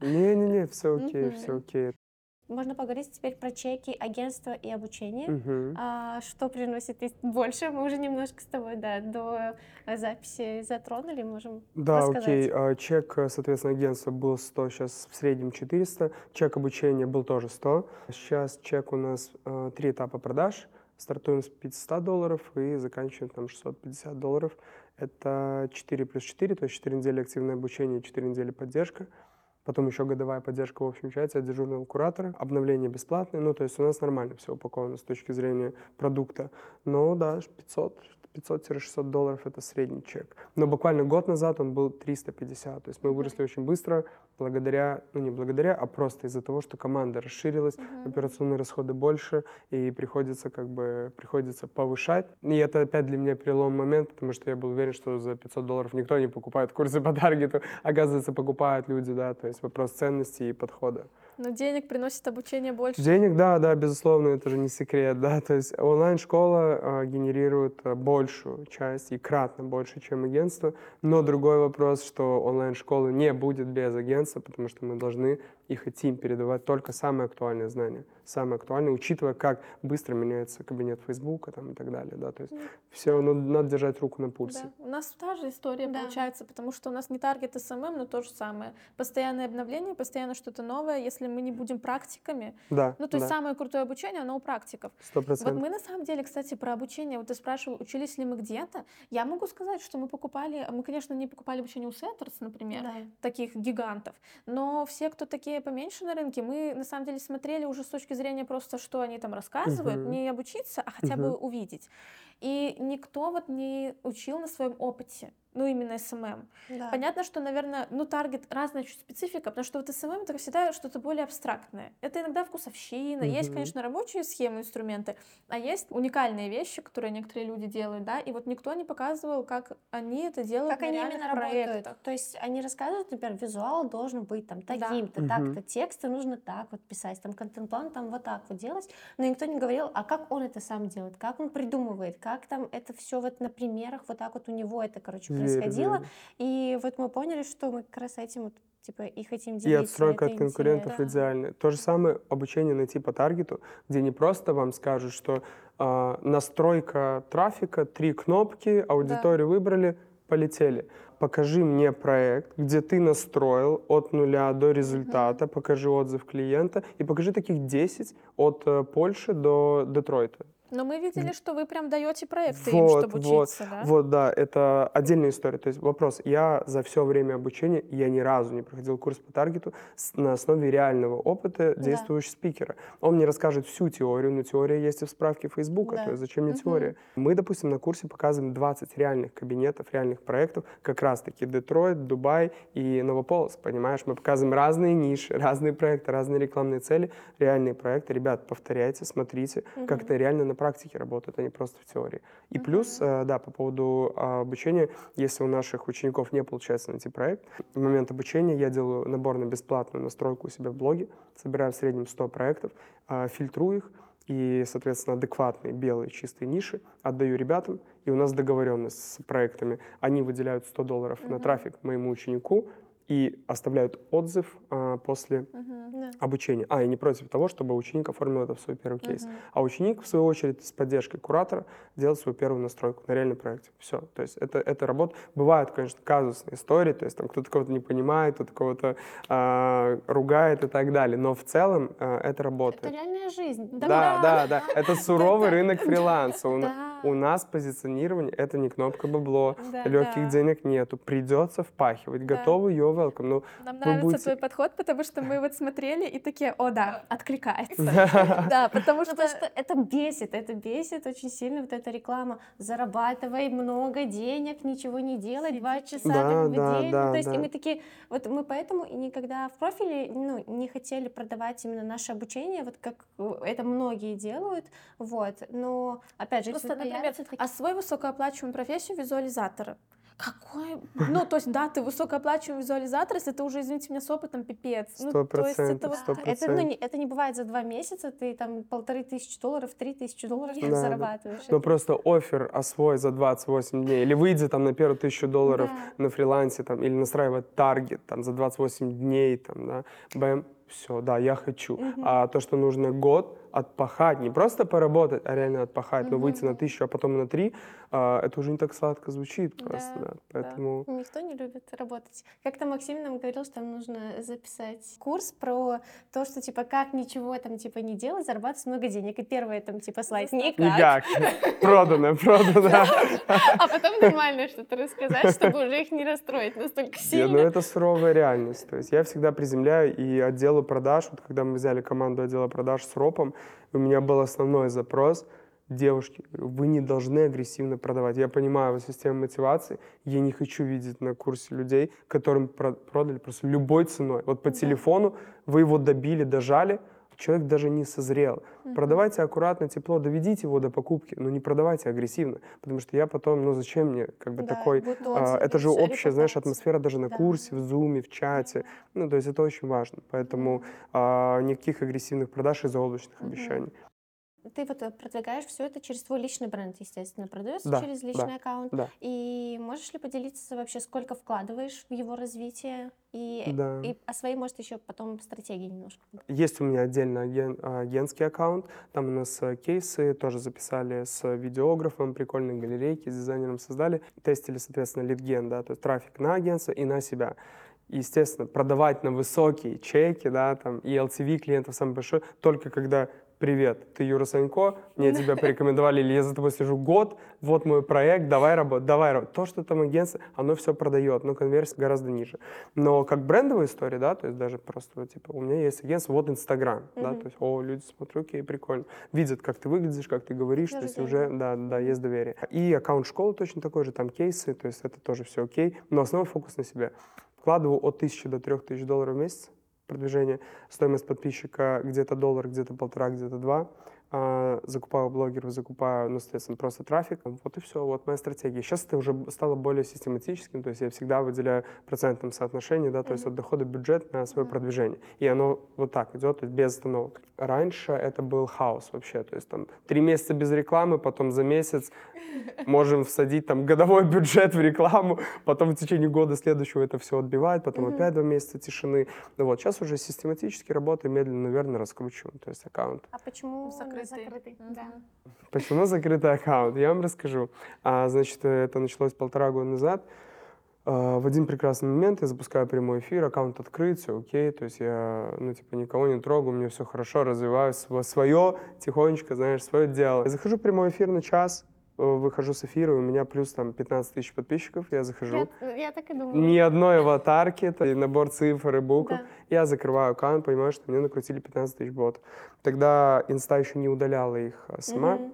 Не-не-не, все окей, все окей. Можно поговорить теперь про чеки, агентства и обучение. Угу. А, что приносит больше? Мы уже немножко с тобой да, до записи затронули, можем Да, рассказать. окей. А, чек, соответственно, агентства был 100, сейчас в среднем 400. Чек обучения был тоже 100. Сейчас чек у нас а, три этапа продаж. Стартуем с 500 долларов и заканчиваем там 650 долларов. Это 4 плюс 4, то есть 4 недели активное обучение, 4 недели поддержка. Потом еще годовая поддержка в общем чате от дежурного куратора. Обновление бесплатное. Ну, то есть у нас нормально все упаковано с точки зрения продукта. Но да, 500, 500-600 долларов это средний чек. Но буквально год назад он был 350. То есть мы выросли очень быстро благодаря, ну не благодаря, а просто из-за того, что команда расширилась, uh-huh. операционные расходы больше, и приходится как бы приходится повышать. И это опять для меня перелом момент, потому что я был уверен, что за 500 долларов никто не покупает курсы по таргету. Оказывается, покупают люди, да, то есть вопрос ценности и подхода. Но денег приносит обучение больше. Денег, да, да, безусловно, это же не секрет, да. То есть онлайн-школа э, генерирует а, большую часть и кратно больше, чем агентство. Но другой вопрос, что онлайн-школы не будет без агентства, потому что мы должны и хотим передавать только самые актуальные знания, самые актуальные, учитывая, как быстро меняется кабинет Фейсбука там, и так далее. Да? То есть мм. все, ну, надо держать руку на пульсе. Да. У нас та же история да. получается, потому что у нас не таргет СММ, но то же самое. Постоянное обновление, постоянно что-то новое. Если мы не будем практиками, да, ну то есть да. самое крутое обучение, оно у практиков. 100%. Вот мы на самом деле, кстати, про обучение, вот ты спрашивал, учились ли мы где-то, я могу сказать, что мы покупали, мы, конечно, не покупали обучение у Setters, например, да. таких гигантов, но все, кто такие поменьше на рынке, мы на самом деле смотрели уже с точки зрения просто, что они там рассказывают, uh-huh. не обучиться, а хотя uh-huh. бы увидеть. И никто вот не учил на своем опыте ну, именно СММ. Да. Понятно, что, наверное, ну, таргет разная чуть специфика, потому что вот СММ это всегда что-то более абстрактное. Это иногда вкусовщина, угу. есть, конечно, рабочие схемы, инструменты, а есть уникальные вещи, которые некоторые люди делают, да, и вот никто не показывал, как они это делают как на они именно проектах. работают. То есть они рассказывают, например, визуал должен быть там таким-то, да. так-то, тексты нужно так вот писать, там контент-план там вот так вот делать, но никто не говорил, а как он это сам делает, как он придумывает, как там это все вот на примерах вот так вот у него это, короче, происходило. И вот мы поняли, что мы как раз этим вот типа и хотим делиться. И отстройка от конкурентов да. идеальная. То же самое обучение найти по таргету, где не просто вам скажут, что э, настройка трафика, три кнопки, аудиторию да. выбрали, полетели. Покажи мне проект, где ты настроил от нуля до результата, угу. покажи отзыв клиента и покажи таких 10 от э, Польши до Детройта. Но мы видели, что вы прям даете проекты вот, им, чтобы вот, учиться, да? Вот, да, это отдельная история. То есть вопрос, я за все время обучения, я ни разу не проходил курс по таргету на основе реального опыта действующего да. спикера. Он мне расскажет всю теорию, но теория есть и в справке Фейсбука, да. то есть зачем мне угу. теория? Мы, допустим, на курсе показываем 20 реальных кабинетов, реальных проектов, как раз-таки Детройт, Дубай и Новополоск, понимаешь? Мы показываем разные ниши, разные проекты, разные рекламные цели, реальные проекты. Ребят, повторяйте, смотрите, угу. как это реально на практике работает, а не просто в теории. И uh-huh. плюс, э, да, по поводу а, обучения, если у наших учеников не получается найти проект, в момент обучения я делаю набор на бесплатную настройку у себя в блоге, собираю в среднем 100 проектов, а, фильтрую их, и, соответственно, адекватные белые чистые ниши отдаю ребятам, и у нас договоренность с проектами. Они выделяют 100 долларов uh-huh. на трафик моему ученику, и оставляют отзыв а, после uh-huh, обучения. А, и не против того, чтобы ученик оформил это в свой первый кейс. Uh-huh. А ученик, в свою очередь, с поддержкой куратора делает свою первую настройку на реальном проекте. Все. То есть это, это работа. Бывают, конечно, казусные истории, то есть там кто-то кого-то не понимает, кто-то кого-то а, ругает и так далее. Но в целом а, это работает. Это реальная жизнь. Да, да, да. да. Это суровый рынок фриланса. У нас позиционирование — это не кнопка бабло, легких денег нету. Придется впахивать. Готовы, ее welcome. Ну, Нам нравится будете... твой подход, потому что мы вот смотрели и такие, о да, откликается. Да, потому что это бесит, это бесит очень сильно вот эта реклама. Зарабатывай много денег, ничего не делай, два часа в день. То есть и мы такие, вот мы поэтому и никогда в профиле ну, не хотели продавать именно наше обучение, вот как это многие делают, вот. Но опять же, Просто, например, а свою высокооплачиваемую профессию визуализатора какой? Ну, то есть, да, ты высокооплачиваемый визуализатор, если ты уже, извините меня, с опытом пипец. Ну, то есть это вот... Это, ну, не, это не бывает за два месяца, ты там полторы тысячи долларов, три тысячи долларов да, зарабатываешь. Да. Ну, просто офер освой за 28 дней, или выйди там на первую тысячу долларов да. на фрилансе, там, или настраивать таргет там за 28 дней, там, да, бэм, все, да, я хочу. Угу. А то, что нужно год отпахать, не просто поработать, а реально отпахать, угу. но выйти на тысячу, а потом на три, а, это уже не так сладко звучит просто, да. да. Поэтому... Да. Никто не любит работать. Как-то Максим нам говорил, что там нужно записать курс про то, что, типа, как ничего там, типа, не делать, зарабатывать много денег. И первое там, типа, слайд никак. Никак. Продано, продано. А потом нормально что-то рассказать, чтобы уже их не расстроить настолько сильно. Ну, это суровая реальность. То есть я всегда приземляю и отделу продаж, вот когда мы взяли команду отдела продаж с ропом, у меня был основной запрос — девушки, вы не должны агрессивно продавать. Я понимаю систему мотивации, я не хочу видеть на курсе людей, которым продали просто любой ценой. Вот по телефону вы его добили, дожали, человек даже не созрел. Угу. Продавайте аккуратно, тепло, доведите его до покупки, но не продавайте агрессивно, потому что я потом, ну зачем мне как бы да, такой, а, это же общая, знаешь, атмосфера даже на да. курсе, в зуме, в чате, ну то есть это очень важно, поэтому а, никаких агрессивных продаж из-за облачных угу. обещаний. Ты вот э, продвигаешь все это через твой личный бренд, естественно, продается да, через личный да, аккаунт. Да. И можешь ли поделиться вообще, сколько вкладываешь в его развитие? И, да. и о своей, может, еще потом стратегии немножко. Есть у меня отдельно аген, агентский аккаунт. Там у нас э, кейсы тоже записали с видеографом, прикольные галерейки с дизайнером создали. Тестили, соответственно, лидген, да, то есть трафик на агентство и на себя естественно, продавать на высокие чеки, да, там, и LTV клиентов самый большой, только когда привет, ты Юра Санько, мне тебя порекомендовали, или я за тобой слежу год, вот мой проект, давай работать, давай работать. То, что там агентство, оно все продает, но конверсия гораздо ниже. Но как брендовая история, да, то есть даже просто, типа, у меня есть агентство, вот Инстаграм, mm-hmm. да, то есть, о, люди смотрят, окей, прикольно. Видят, как ты выглядишь, как ты говоришь, даже то есть уже, да, да, есть доверие. И аккаунт школы точно такой же, там кейсы, то есть это тоже все окей, но основной фокус на себе. Вкладываю от 1000 до 3000 долларов в месяц, продвижения. Стоимость подписчика где-то доллар, где-то полтора, где-то два. А, закупаю блогеров, закупаю, ну, соответственно, просто трафик. Вот и все, вот моя стратегия. Сейчас это уже стало более систематическим, то есть я всегда выделяю процентном соотношении, да, то есть от дохода бюджет на свое продвижение. И оно вот так идет, то есть без остановок. Раньше это был хаос вообще, то есть там три месяца без рекламы, потом за месяц можем всадить там годовой бюджет в рекламу, потом в течение года следующего это все отбивать, потом опять два месяца тишины. Ну вот, сейчас уже систематически работаю, медленно, наверное, раскручиваем, то есть аккаунт. А почему закрытый? закрытый? Да. Почему закрытый аккаунт? Я вам расскажу. А, значит, это началось полтора года назад. А, в один прекрасный момент я запускаю прямой эфир, аккаунт открыт, все окей, то есть я, ну, типа, никого не трогаю, мне все хорошо, развиваюсь свое, тихонечко, знаешь, свое дело. Я захожу в прямой эфир на час, выхожу с эфира, у меня плюс там 15 тысяч подписчиков, я захожу. Я, я так и думала. Ни одной аватарки, это набор цифр и букв. Да. Я закрываю аккаунт, понимаю, что мне накрутили 15 тысяч бот. Тогда инста еще не удаляла их а, сама, угу.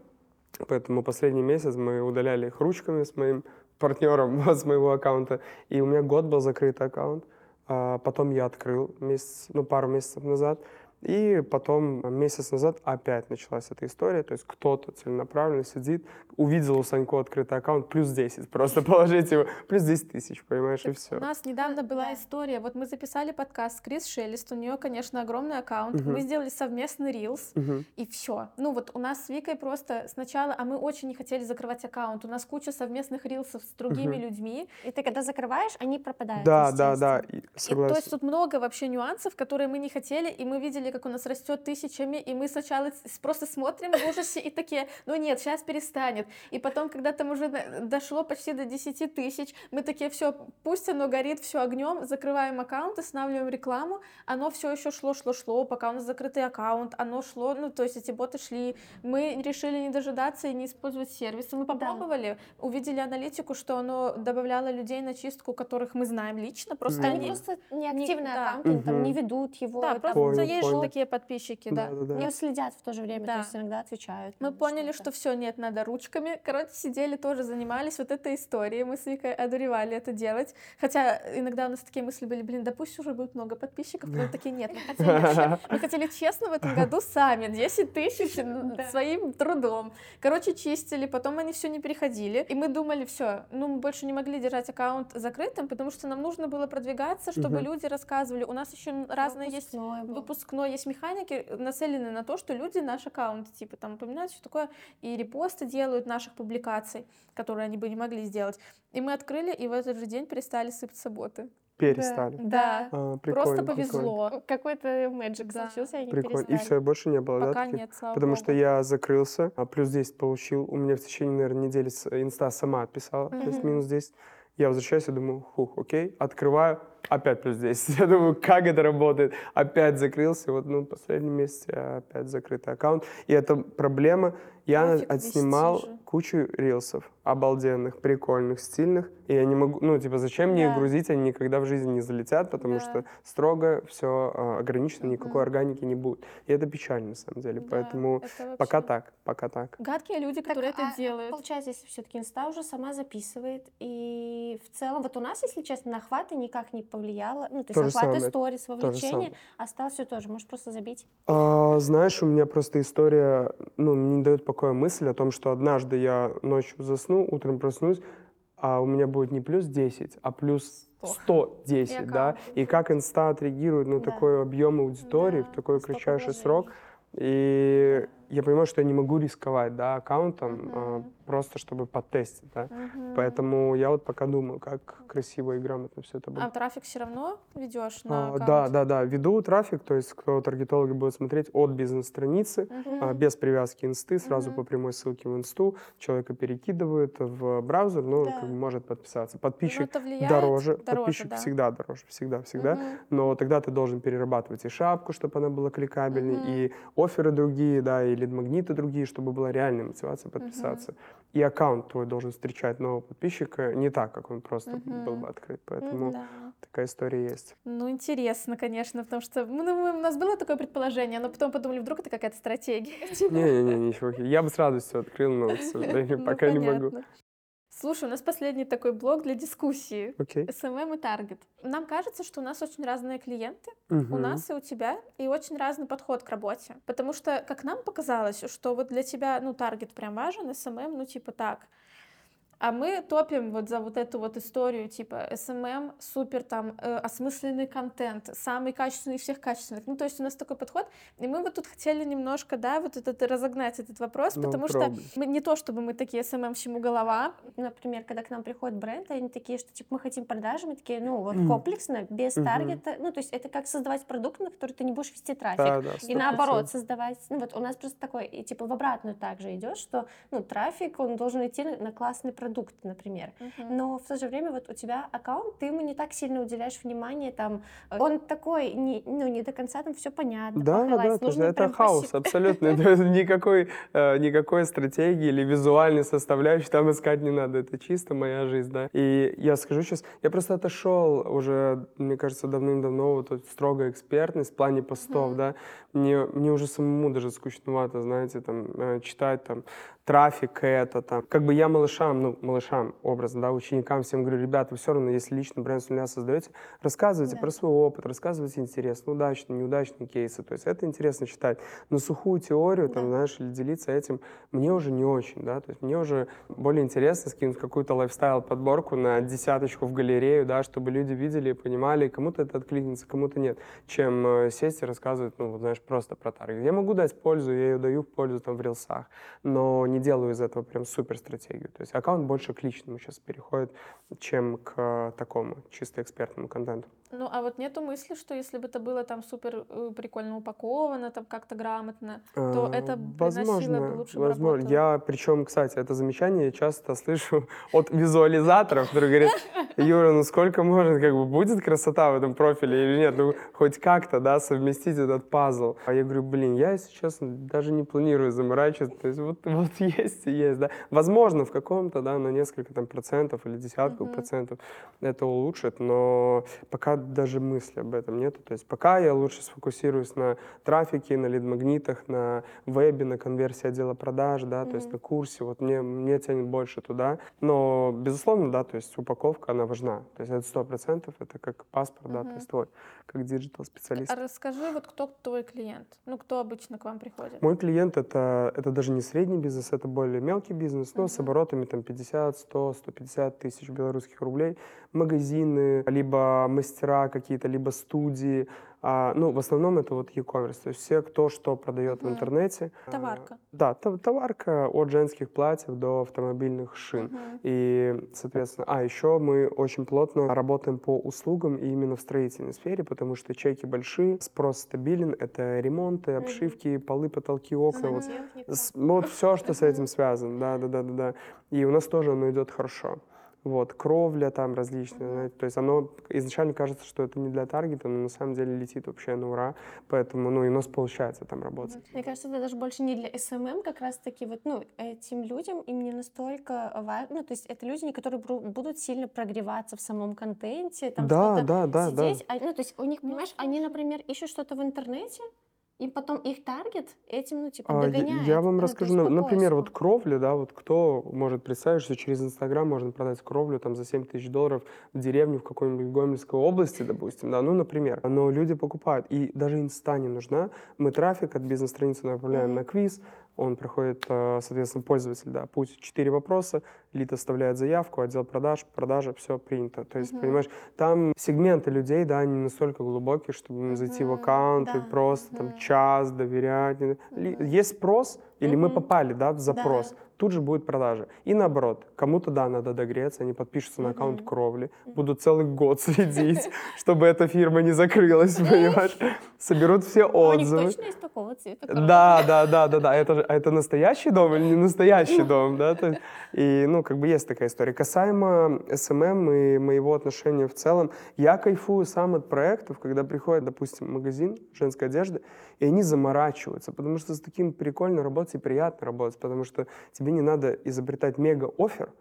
поэтому последний месяц мы удаляли их ручками с моим партнером с моего аккаунта. И у меня год был закрытый аккаунт. А потом я открыл месяц, ну, пару месяцев назад. И потом месяц назад опять началась эта история, то есть кто-то целенаправленно сидит, увидел у Санько открытый аккаунт, плюс 10, просто положить его, плюс 10 тысяч, понимаешь, и все. У нас недавно была история, вот мы записали подкаст с Крис Шелест, у нее, конечно, огромный аккаунт, угу. мы сделали совместный рилс, угу. и все. Ну вот у нас с Викой просто сначала, а мы очень не хотели закрывать аккаунт, у нас куча совместных рилсов с другими угу. людьми. И ты когда закрываешь, они пропадают. Да, да, да, согласен. И, то есть тут много вообще нюансов, которые мы не хотели, и мы видели, как у нас растет тысячами, и мы сначала просто смотрим в ужасе и такие, ну нет, сейчас перестанет. И потом, когда там уже дошло почти до 10 тысяч, мы такие, все, пусть оно горит, все огнем, закрываем аккаунт, останавливаем рекламу, оно все еще шло, шло, шло, пока у нас закрытый аккаунт, оно шло, ну то есть эти боты шли, мы решили не дожидаться и не использовать сервисы, мы попробовали, да. увидели аналитику, что оно добавляло людей на чистку, которых мы знаем лично, просто mm. они просто неактивные не, аккаунты, да. там, не ведут его. Да, просто понял, есть же такие подписчики, да. да, да, да. Не следят в то же время, да. то есть иногда отвечают. Мы поняли, что, что все, нет, надо ручками. Короче, сидели тоже, занимались вот этой историей. Мы с Викой одуревали это делать. Хотя иногда у нас такие мысли были, блин, да пусть уже будет много подписчиков. Но такие, нет, мы хотели, вообще, мы хотели честно в этом году сами, 10 тысяч своим трудом. Короче, чистили, потом они все не переходили. И мы думали, все, ну мы больше не могли держать аккаунт закрытым, потому что нам нужно было продвигаться, чтобы люди рассказывали. У нас еще разные есть выпускной, есть механики, нацелены на то, что люди наш аккаунт, типа, там упоминают, что такое, и репосты делают наших публикаций, которые они бы не могли сделать. И мы открыли, и в этот же день перестали сыпаться боты. перестали. Да. А, Просто прикольно, прикольно. повезло. Какой-то мэджик Да. случился, и они Прикольно. И перестали. все, больше не было, да? Пока таких? нет, слава Потому что богу. я закрылся, а плюс 10 получил. У меня в течение, наверное, недели с- инста сама отписала, то есть минус 10. Я возвращаюсь и думаю, хух, окей, открываю, опять плюс 10. Я думаю, как это работает? Опять закрылся. Вот, ну, последний месяц я опять закрытый аккаунт. И это проблема. Я на- Нафиг отснимал же. кучу рилсов обалденных, прикольных, стильных. И я не могу, ну, типа, зачем мне их Да. грузить? Они никогда в жизни не залетят, потому Да. что строго все ограничено, никакой Мгм. органики не будет. И это печально, на самом деле. Да, Поэтому это пока вообще- так, пока так. Гадкие люди, Так, которые а, это делают. Получается, если все-таки инста уже сама записывает, и в целом, вот у нас, если честно, на охваты никак не повлияло, ну, то есть То же охваты, самое, сторис, То вовлечение, самое. осталось все тоже, можешь просто забить. А, знаешь, у меня просто история, ну, не дает покоя мысль о том, что однажды я ночью засну, утром проснусь, а у меня будет не плюс 10, а плюс Сто. 110, И да? аккаунт. И как инста отреагирует на Да. такой объем аудитории Да, в такой кратчайший срок. И я понимаю, что я не могу рисковать, да, аккаунтом, Мгм. Просто чтобы потестить, да. Мгм. Поэтому я вот пока думаю, как красиво и грамотно все это будет. А трафик все равно ведешь на А, да, да, да. Веду трафик, то есть кто таргетологи будут смотреть от бизнес-страницы, Мгм. а, без привязки инсты, сразу Мгм. по прямой ссылке в инсту. Человека перекидывают в браузер, но Да. как бы может подписаться. Ну, Подписчик влияет дороже, дороже, подписчик да. всегда дороже, всегда, всегда. Мгм. Но тогда ты должен перерабатывать и шапку, чтобы она была кликабельной, Мгм. и оферы другие, да, и лид-магниты другие, чтобы была реальная мотивация подписаться. И аккаунт твой должен встречать нового подписчика не так, как он просто был Мгм. бы открыт. Поэтому Да. такая история есть. Ну, интересно, конечно, потому что ну, мы- у нас было такое предположение, но потом подумали, вдруг это какая-то стратегия. Не-не-не, ничего. Я бы с радостью открыл, но, к сожалению, Ну, пока не могу. Слушай, у нас последний такой блок для дискуссии. Окей. СММ и таргет. Нам кажется, что у нас очень разные клиенты, у Мгм. нас и у тебя, и очень разный подход к работе. Потому что, как нам показалось, что вот для тебя, ну, таргет прям важен, СММ, ну, типа так. А мы топим вот за вот эту вот историю, типа, SMM, супер там э, осмысленный контент, самый качественный из всех качественных. Ну, то есть у нас такой подход, и мы вот тут хотели немножко, да, вот этот, разогнать этот вопрос, Ну, потому что пробуй. мы не то, чтобы мы такие SMM всему голова, Например, когда к нам приходит бренд, они такие, что типа мы хотим продажи, мы такие, ну вот Мгм. комплексно, без Мгм. таргета. Ну, то есть это как создавать продукт, на который ты не будешь вести трафик. Да, да, И 100%. наоборот, создавать, ну вот у нас просто такой, и типа в обратную также идет, что, ну, трафик, он должен идти на, на классный продукт, например. Но в то же время вот у тебя аккаунт, ты ему не так сильно уделяешь внимание, там, он такой, не, ну, не до конца там все понятно. Да, да, нужно это хаос поси- абсолютно. Никакой, э, никакой стратегии или визуальной составляющей там искать не надо. Это чисто моя жизнь, да. И я скажу сейчас, я просто отошел уже, мне кажется, давным-давно вот от строгой экспертность в плане постов, да. Мне, мне уже самому даже скучновато, знаете, там, э, читать там трафик это, там. Как бы я малышам, ну, малышам образно, да, ученикам всем говорю, ребята, вы все равно, если личный бренд с нуля создаете, рассказывайте Да. про свой опыт, рассказывайте интересно, удачные, неудачные кейсы. То есть это интересно читать. Но сухую теорию, там, Да. знаешь, или делиться этим, мне уже не очень, да. То есть мне уже более интересно скинуть какую-то лайфстайл-подборку на десяточку в галерею, да, чтобы люди видели и понимали, кому-то это откликнется, кому-то нет, чем э, сесть и рассказывать, ну, вот, знаешь, просто про таргет. Я могу дать пользу, я ее даю в пользу там в рилсах, но не делаю из этого прям супер стратегию. То есть аккаунт больше к личному сейчас переходит, чем к э, такому чисто экспертному контенту. Ну, а вот нету мысли, что если бы это было там супер э, прикольно упаковано, там как-то грамотно, то Э, это приносило бы лучше возможно. работу. Я, причем, кстати, это замечание часто слышу от визуализаторов, которые говорят, Юра, ну сколько можно, как бы, будет красота в этом профиле или нет? Ну, хоть как-то, да, совместить этот пазл. А я говорю, блин, я, если честно, даже не планирую заморачиваться. То есть вот, вот есть и есть, да. Возможно, в каком-то, да, на несколько там процентов или десятку Мгм. процентов это улучшит, но пока даже мысли об этом нету. То есть пока я лучше сфокусируюсь на трафике, на лид-магнитах, на вебе, на конверсии отдела продаж, да, то есть на курсе. Вот мне, мне тянет больше туда. Но, безусловно, да, то есть упаковка, она важна. То есть это сто процентов, это как паспорт, да, то есть твой, как digital-специалист. А расскажи, вот кто твой клиент? Ну, кто обычно к вам приходит? Мой клиент это, это даже не средний бизнес, это более мелкий бизнес, но с Мгм. оборотами там 50, 100, 150 тысяч белорусских рублей. Магазины, либо мастера какие-то, либо студии, а, ну, в основном это вот e-commerce, то есть все, кто что продает в интернете. Товарка. А, да, товарка от женских платьев до автомобильных шин. Uh-huh. И, соответственно, а еще мы очень плотно работаем по услугам и именно в строительной сфере, потому что чеки большие, спрос стабилен, это ремонты, обшивки, uh-huh. полы, потолки, окна, вот, вот все, что с этим связано, да, да, да, да, да. И у нас тоже оно идет хорошо. Вот, кровля там различная, знаете, то есть оно изначально кажется, что это не для таргета, но на самом деле летит вообще на ура, поэтому, ну, и у нас получается там работать. Мне кажется, это даже больше не для SMM, как раз-таки вот, ну, этим людям им не настолько важно, ну, то есть это люди, которые будут сильно прогреваться в самом контенте, там да, да, да, сидеть, да. А, ну, то есть у них, понимаешь, они, например, ищут что-то в интернете, и потом их таргет этим, ну, типа, догоняет. А, я вам ну, расскажу, есть, например, вот кровля, да, вот кто может представить, что через Инстаграм можно продать кровлю там за 7 тысяч долларов в деревню в какой-нибудь Гомельской области, допустим, да, ну, например. Но люди покупают, и даже инста не нужна. Мы трафик от бизнес-страницы направляем mm-hmm. на квиз, он проходит, э, соответственно, пользователь, да, путь четыре вопроса, лид оставляет заявку, отдел продаж, продажа, все принято. То есть, uh-huh. понимаешь, там сегменты людей, да, они настолько глубокие, чтобы uh-huh. зайти в аккаунт да. и просто uh-huh. там час доверять. Uh-huh. Есть спрос, или uh-huh. мы попали, да, в запрос. Да тут же будет продажа. И наоборот, кому-то, да, надо догреться, они подпишутся на аккаунт кровли, будут целый год следить, чтобы эта фирма не закрылась, понимаешь? Соберут все отзывы. У точно есть такого цвета Да, да, да, да, да. Это, это настоящий дом или не настоящий дом, да? То есть, и, ну, как бы есть такая история. Касаемо SMM и моего отношения в целом, я кайфую сам от проектов, когда приходит, допустим, магазин женской одежды, и они заморачиваются, потому что с таким прикольно работать и приятно работать, потому что тебе не надо изобретать мега-офер,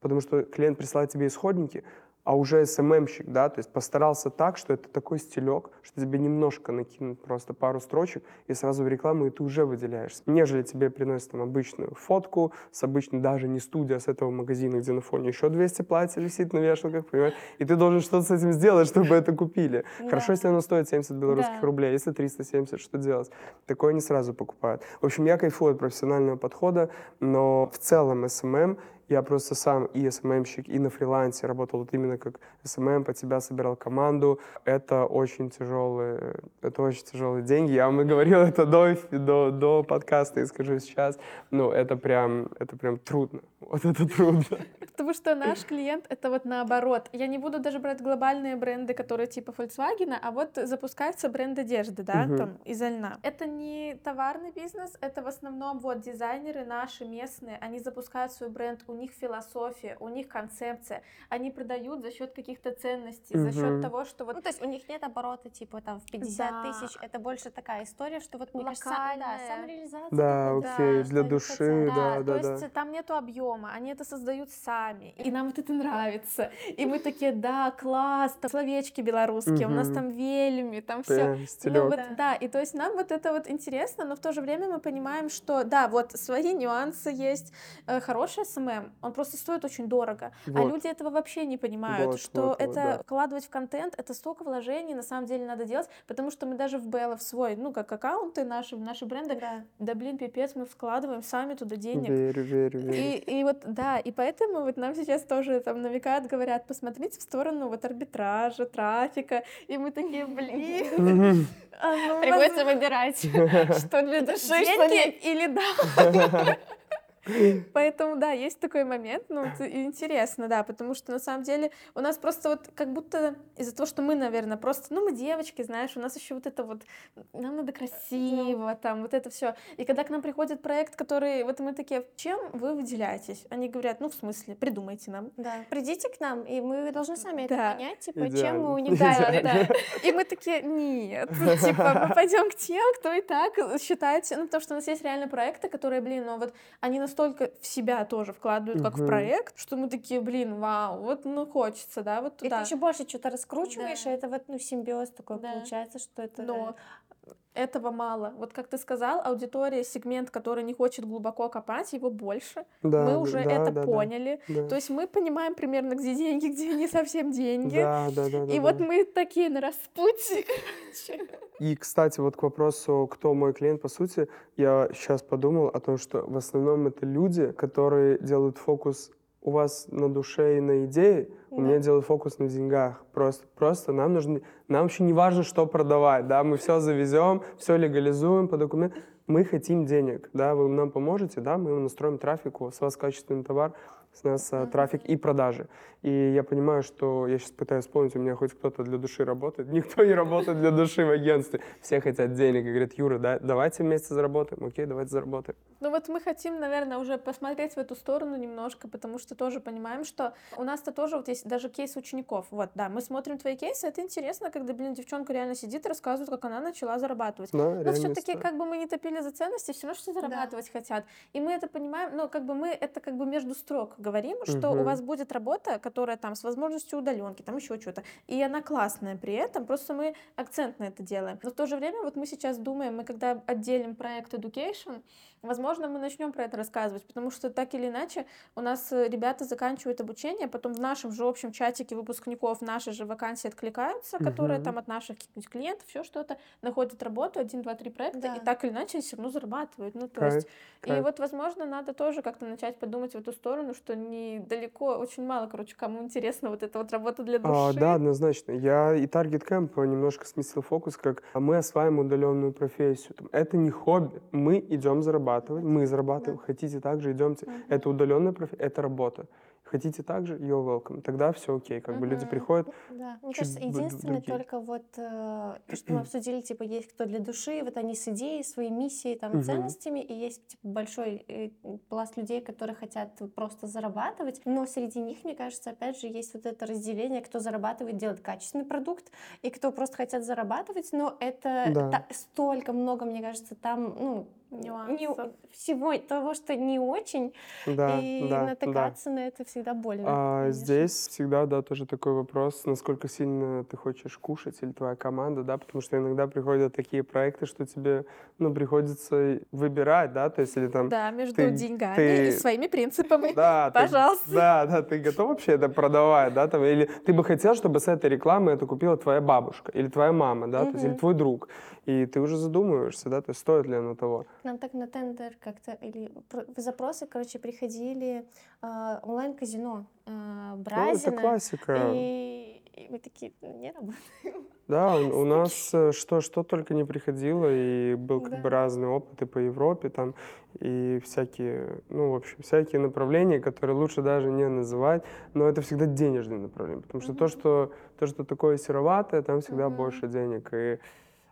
потому что клиент присылает тебе исходники, а уже СММщик, да, то есть постарался так, что это такой стилек, что тебе немножко накинут просто пару строчек и сразу в рекламу, и ты уже выделяешься. Нежели тебе приносят там обычную фотку с обычной, даже не студия, а с этого магазина, где на фоне еще 200 платьев висит на вешалках, понимаешь? И ты должен что-то с этим сделать, чтобы это купили. Да. Хорошо, если оно стоит 70 белорусских да. рублей, если 370, что делать? Такое не сразу покупают. В общем, я кайфую от профессионального подхода, но в целом SMM я просто сам и СММщик, и на фрилансе работал вот именно как SMM, под себя собирал команду. Это очень тяжелые, это очень тяжелые деньги. Я вам и говорил это до, до, до подкаста и скажу сейчас. Ну, это прям, это прям трудно. Вот это трудно. Потому что наш клиент — это вот наоборот. Я не буду даже брать глобальные бренды, которые типа Volkswagen, а вот запускается бренд одежды, да, угу. там, из льна. Это не товарный бизнес, это в основном вот дизайнеры наши местные, они запускают свой бренд, у них философия, у них концепция, они продают за счет каких-то ценностей, угу. за счет того, что вот... Ну, то есть у них нет оборота типа там в 50 да. тысяч, это больше такая история, что вот, мне кажется, да, самореализация. Да, окей, да, для души, да, да, да. То есть там нету объема, они это создают сами, и нам вот это нравится. И мы такие, да, класс, там словечки белорусские, угу. у нас там вельми, там все. Ну, вот, да, и то есть нам вот это вот интересно, но в то же время мы понимаем, что да, вот свои нюансы есть. Э, хороший SMM, он просто стоит очень дорого, а вот. а люди этого вообще не понимают, вот, что вот, это вот, да. вкладывать в контент, это столько вложений на самом деле надо делать, потому что мы даже в Белла в свой, ну как аккаунты наши, наши бренды, да, да блин, пипец, мы вкладываем сами туда денег. Верю, верю, верю. И, и вот да, и поэтому вот нам сейчас тоже там намекают, говорят, посмотрите в сторону вот арбитража, трафика, и мы такие, блин. А, ну, Приходится выбирать, что для души, деньги или да. Поэтому, да, есть такой момент, ну, интересно, да, потому что на самом деле у нас просто вот как будто из-за того, что мы, наверное, просто, ну, мы девочки, знаешь, у нас еще вот это вот, нам надо красиво, там, вот это все. И когда к нам приходит проект, который, вот мы такие, чем вы выделяетесь? Они говорят, ну, в смысле, придумайте нам. Да, придите к нам, и мы должны сами да. это понять, типа, Идеально. чем мы уникальны. Да, да. И мы такие, нет, типа, мы пойдем к тем, кто и так считает, ну, потому что у нас есть реально проекты, которые, блин, ну, вот они нас настолько в себя тоже вкладывают, как в проект, что мы такие, блин, вау, вот ну хочется, да, вот туда. И ты еще больше что-то раскручиваешь, да. и это вот ну симбиоз такой да. получается, что это. Но этого мало. Вот как ты сказал, аудитория, сегмент, который не хочет глубоко копать, его больше. Да, мы уже да, это да, поняли. Да. То есть мы понимаем примерно, где деньги, где не совсем деньги. Да, да, да. И да, вот да. мы такие на распутье. И, кстати, вот к вопросу, кто мой клиент, по сути, я сейчас подумал о том, что в основном это люди, которые делают фокус у вас на душе и на идее, да. у меня делают фокус на деньгах. Просто, просто нам нужно, нам вообще не важно, что продавать, да, мы все завезем, все легализуем по документам. Мы хотим денег, да, вы нам поможете, да, мы настроим трафик, у вас качественный товар, с нас mm-hmm. трафик и продажи. И я понимаю, что я сейчас пытаюсь вспомнить, у меня хоть кто-то для души работает. Никто не работает для души в агентстве. Все хотят денег и говорят, Юра, да, давайте вместе заработаем. Окей, давайте заработаем. Ну вот мы хотим, наверное, уже посмотреть в эту сторону немножко, потому что тоже понимаем, что у нас-то тоже вот есть даже кейс учеников. Вот, да, мы смотрим твои кейсы, это интересно, когда, блин, девчонка реально сидит и рассказывает, как она начала зарабатывать. Да, но все-таки, как бы мы не топили за ценности, все равно что зарабатывать да. хотят. И мы это понимаем, но как бы мы это как бы между строк говорим, что угу. у вас будет работа, которая там с возможностью удаленки, там еще что-то. И она классная при этом, просто мы акцент на это делаем. Но в то же время вот мы сейчас думаем, мы когда отделим проект Education, возможно, мы начнем про это рассказывать, потому что так или иначе у нас э, ребята заканчивают обучение, потом в нашем же общем чатике выпускников наши же вакансии откликаются, угу. которые там от наших каких-нибудь клиентов, все что-то, находят работу, один, два, три проекта, да. и так или иначе все равно зарабатывают. Ну, то Кайф. есть, Кайф. и вот, возможно, надо тоже как-то начать подумать в эту сторону, что недалеко, очень мало, короче, кому интересно вот эта вот работа для а, души. А, да, однозначно. Я и Target Camp немножко сместил фокус, как мы осваиваем удаленную профессию. Это не хобби, мы идем зарабатывать, мы зарабатываем, да. хотите также идемте. Угу. Это удаленная профессия, это работа. Хотите также, you're welcome. Тогда все окей, как бы люди приходят. Да, мне кажется, единственное другие. только вот э, то, что мы обсудили, типа есть кто для души, вот они с идеей, своей миссией, там, ценностями, и есть типа, большой э, пласт людей, которые хотят просто зарабатывать, но среди них, мне кажется, опять же, есть вот это разделение, кто зарабатывает, делает качественный продукт, и кто просто хотят зарабатывать, но это да. та, столько много, мне кажется, там, ну, не, всего того, что не очень, да, и да, натыкаться да. на это всегда больно. А, здесь всегда, да, тоже такой вопрос, насколько сильно ты хочешь кушать или твоя команда, да, потому что иногда приходят такие проекты, что тебе, ну, приходится выбирать, да, то есть или там... Да, между ты, деньгами ты, и своими принципами, да, пожалуйста. Ты, да, да, ты готов вообще это продавать, да, там, или ты бы хотел, чтобы с этой рекламы это купила твоя бабушка или твоя мама, да, угу. то есть, или твой друг, и ты уже задумываешься, да, то есть стоит ли оно того. Нам так на тендер как-то, или в запросы, короче, приходили э, онлайн-казино э, Бразина. Ну, это классика. И, и мы такие, «Ну, не работаем. Да, у, у нас э, что, что только не приходило, и был как да. бы разный опыт и по Европе там, и всякие, ну, в общем, всякие направления, которые лучше даже не называть, но это всегда денежные направления, потому что mm-hmm. то, что то, что такое сероватое, там всегда mm-hmm. больше денег, и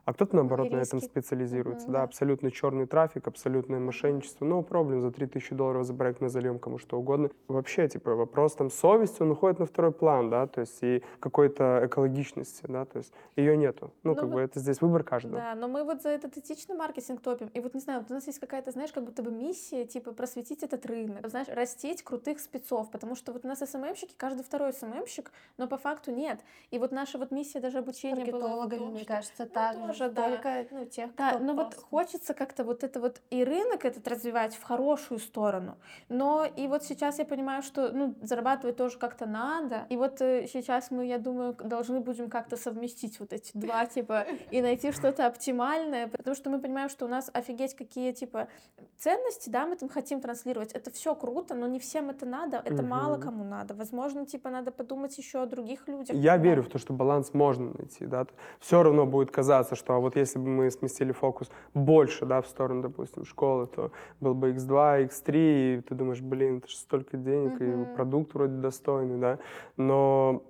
а кто-то, наоборот, на этом специализируется. Mm-hmm. Да, абсолютно черный трафик, абсолютное мошенничество. No проблем, за 3000 долларов за проект мы зальем кому что угодно. Вообще, типа, вопрос там совести, он уходит на второй план, да, то есть и какой-то экологичности, да, то есть ее нету. Ну, но как вот, бы это здесь выбор каждого. Да, но мы вот за этот этичный маркетинг топим. И вот, не знаю, вот у нас есть какая-то, знаешь, как будто бы миссия, типа, просветить этот рынок, знаешь, растить крутых спецов, потому что вот у нас СММщики, каждый второй СММщик, но по факту нет. И вот наша вот миссия даже обучения была... мне кажется, так же тоже, да. только ну, тех, да, но просто... вот хочется как-то вот это вот и рынок этот развивать в хорошую сторону, но и вот сейчас я понимаю, что ну, зарабатывать тоже как-то надо, и вот э, сейчас мы, я думаю, должны будем как-то совместить вот эти два, типа, и найти что-то оптимальное, потому что мы понимаем, что у нас офигеть какие, типа, ценности, да, мы там хотим транслировать, это все круто, но не всем это надо, это угу. мало кому надо, возможно, типа, надо подумать еще о других людях. Я верю в то, что баланс можно найти, да, все равно будет казаться, что а вот если бы мы сместили фокус больше, да, в сторону, допустим, школы, то был бы X2, X3, и ты думаешь, блин, это же столько денег, mm-hmm. и продукт вроде достойный, да, но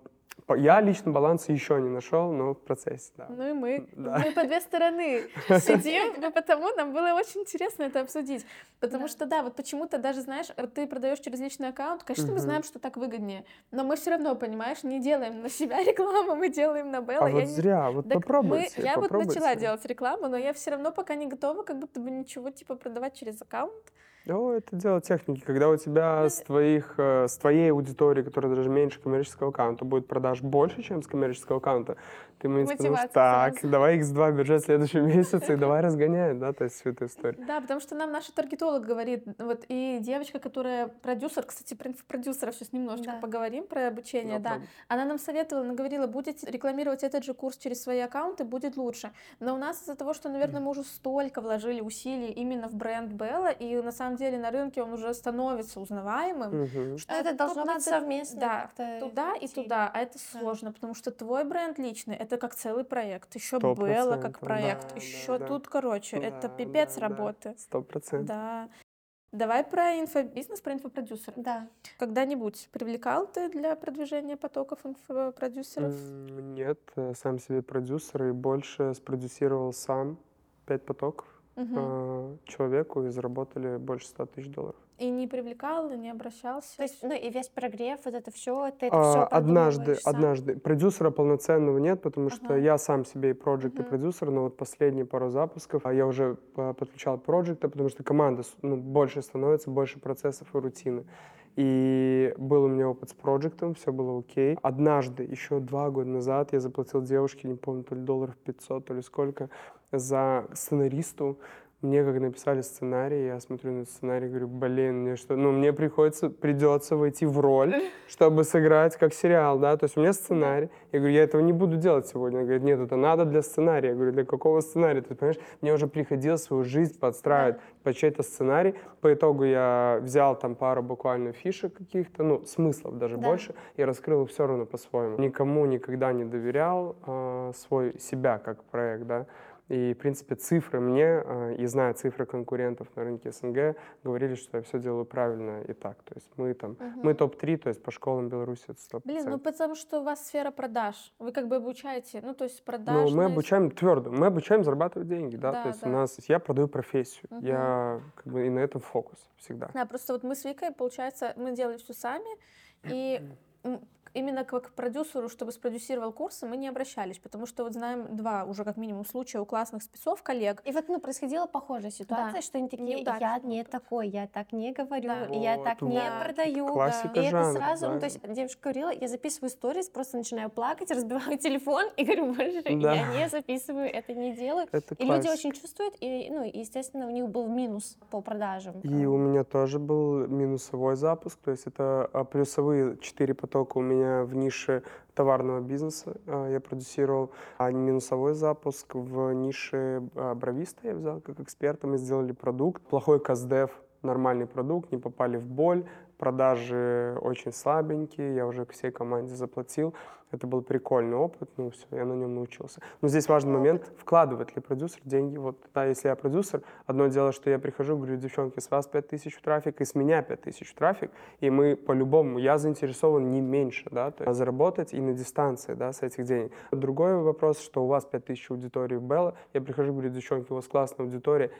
я лично баланса еще не нашел, но в процессе, да. Ну и мы. Да. Мы по две стороны сидим, но потому нам было очень интересно это обсудить. Потому да. что, да, вот почему-то даже, знаешь, вот ты продаешь через личный аккаунт, конечно, угу. мы знаем, что так выгоднее, но мы все равно, понимаешь, не делаем на себя рекламу, мы делаем на Белла. А я вот не... зря, вот так попробуйте. Мы... Я попробуйте. вот начала делать рекламу, но я все равно пока не готова как будто бы ничего типа продавать через аккаунт. Ну, это дело техники. Когда у тебя с, твоих, э, с твоей аудитории, которая даже меньше коммерческого аккаунта, будет продаж больше, чем с коммерческого аккаунта, Ты мне Мотивация так, сразу. давай x2 бюджет в следующем месяце, и давай разгоняем, да, то есть всю эту историю. Да, потому что нам наш таргетолог говорит, вот и девочка, которая продюсер, кстати, про инфопродюсеров сейчас немножечко Да. поговорим про обучение, No да. problem. Она нам советовала, она говорила, будете рекламировать этот же курс через свои аккаунты, будет лучше. Но у нас из-за того, что, наверное, мы уже столько вложили усилий именно в бренд Белла, и на самом деле на рынке он уже становится узнаваемым, Мгм. что это должно надо- быть совместно Да, туда и идти. туда, а это Да. сложно, потому что твой бренд личный это как целый проект, еще Сто Белла как проект, да, еще да, тут, короче, это Да, пипец да, да, работы. Сто процентов. Да. Давай про инфобизнес, про инфопродюсера. Да. Когда-нибудь привлекал ты для продвижения потоков инфопродюсеров? Нет, э, сам себе продюсер и больше спродюсировал сам пять потоков э, человеку и заработали больше 100 тысяч долларов. И не привлекал, и не обращался? То есть, ну и весь прогрев, вот это все, ты это А, все однажды, однажды. Продюсера полноценного нет, потому что Ага. я сам себе и проект, и Мгм. продюсер, но вот последние пару запусков а я уже а, подключал проекта, потому что команда ну, больше становится, больше процессов и рутины. И был у меня опыт с проектом, все было окей. Однажды, еще два года назад, я заплатил девушке, не помню, то ли долларов 500, то ли сколько, за сценаристу. Мне как написали сценарий, я смотрю на сценарий, говорю, блин, мне что, ну мне приходится, придется войти в роль, чтобы сыграть как сериал, да, то есть у меня сценарий, я говорю, я этого не буду делать сегодня, он говорит, нет, это надо для сценария, я говорю, для какого сценария, ты понимаешь, мне уже приходилось свою жизнь подстраивать под чей-то сценарий, по итогу я взял там пару буквально фишек каких-то, ну, смыслов даже Да. больше, и раскрыл их все равно по-своему. Никому никогда не доверял а, свой, себя как проект, да, и, в принципе, цифры мне, э, и зная цифры конкурентов на рынке СНГ, говорили, что я все делаю правильно и так. То есть мы там, мы топ-3, то есть по школам Беларуси это 100%. Блин, ну потому что у вас сфера продаж. Вы как бы обучаете, ну то есть Ну, продаж. мы обучаем твердо, мы обучаем зарабатывать деньги, да, Да, то есть да. у нас, я продаю профессию, Мгм. я как бы и на этом фокус всегда. Да, просто вот мы с Викой, получается, мы делали все сами, и именно как к продюсеру, чтобы спродюсировал курсы, мы не обращались, потому что вот знаем два уже как минимум случая у классных спецов, коллег. И вот, ну, происходила похожая ситуация, Да. что они такие, я Неудачный не опыт. такой, я так не говорю, Да. я Вот, так не вот. продаю. Классика И это жанра, сразу, ну, да. то есть девушка говорила, я записываю сторис, просто начинаю плакать, разбиваю телефон и говорю, больше Да. я не записываю, это не делаю. Это И люди классика. очень чувствуют, и, ну, и, естественно, у них был минус по продажам. И у меня тоже был минусовой запуск, то есть это а, плюсовые четыре потока у меня в нише товарного бизнеса. А, я продюсировал, а минусовой запуск в нише а, бровиста я взял как эксперта, мы сделали продукт, плохой каздев, нормальный продукт, не попали в боль, продажи очень слабенькие, я уже всей команде заплатил. Это был прикольный опыт, ну все, я на нем научился. Но здесь важный момент, вкладывает ли продюсер деньги. Вот, да, если я продюсер, одно дело, что я прихожу, говорю, девчонки, с вас 5000 в трафик, и с меня 5000 в трафик, и мы по-любому, я заинтересован не меньше, да, то есть заработать и на дистанции, да, с этих денег. Другой вопрос, что у вас 5000 аудитории в Белла, я прихожу, говорю, девчонки, у вас классная аудитория,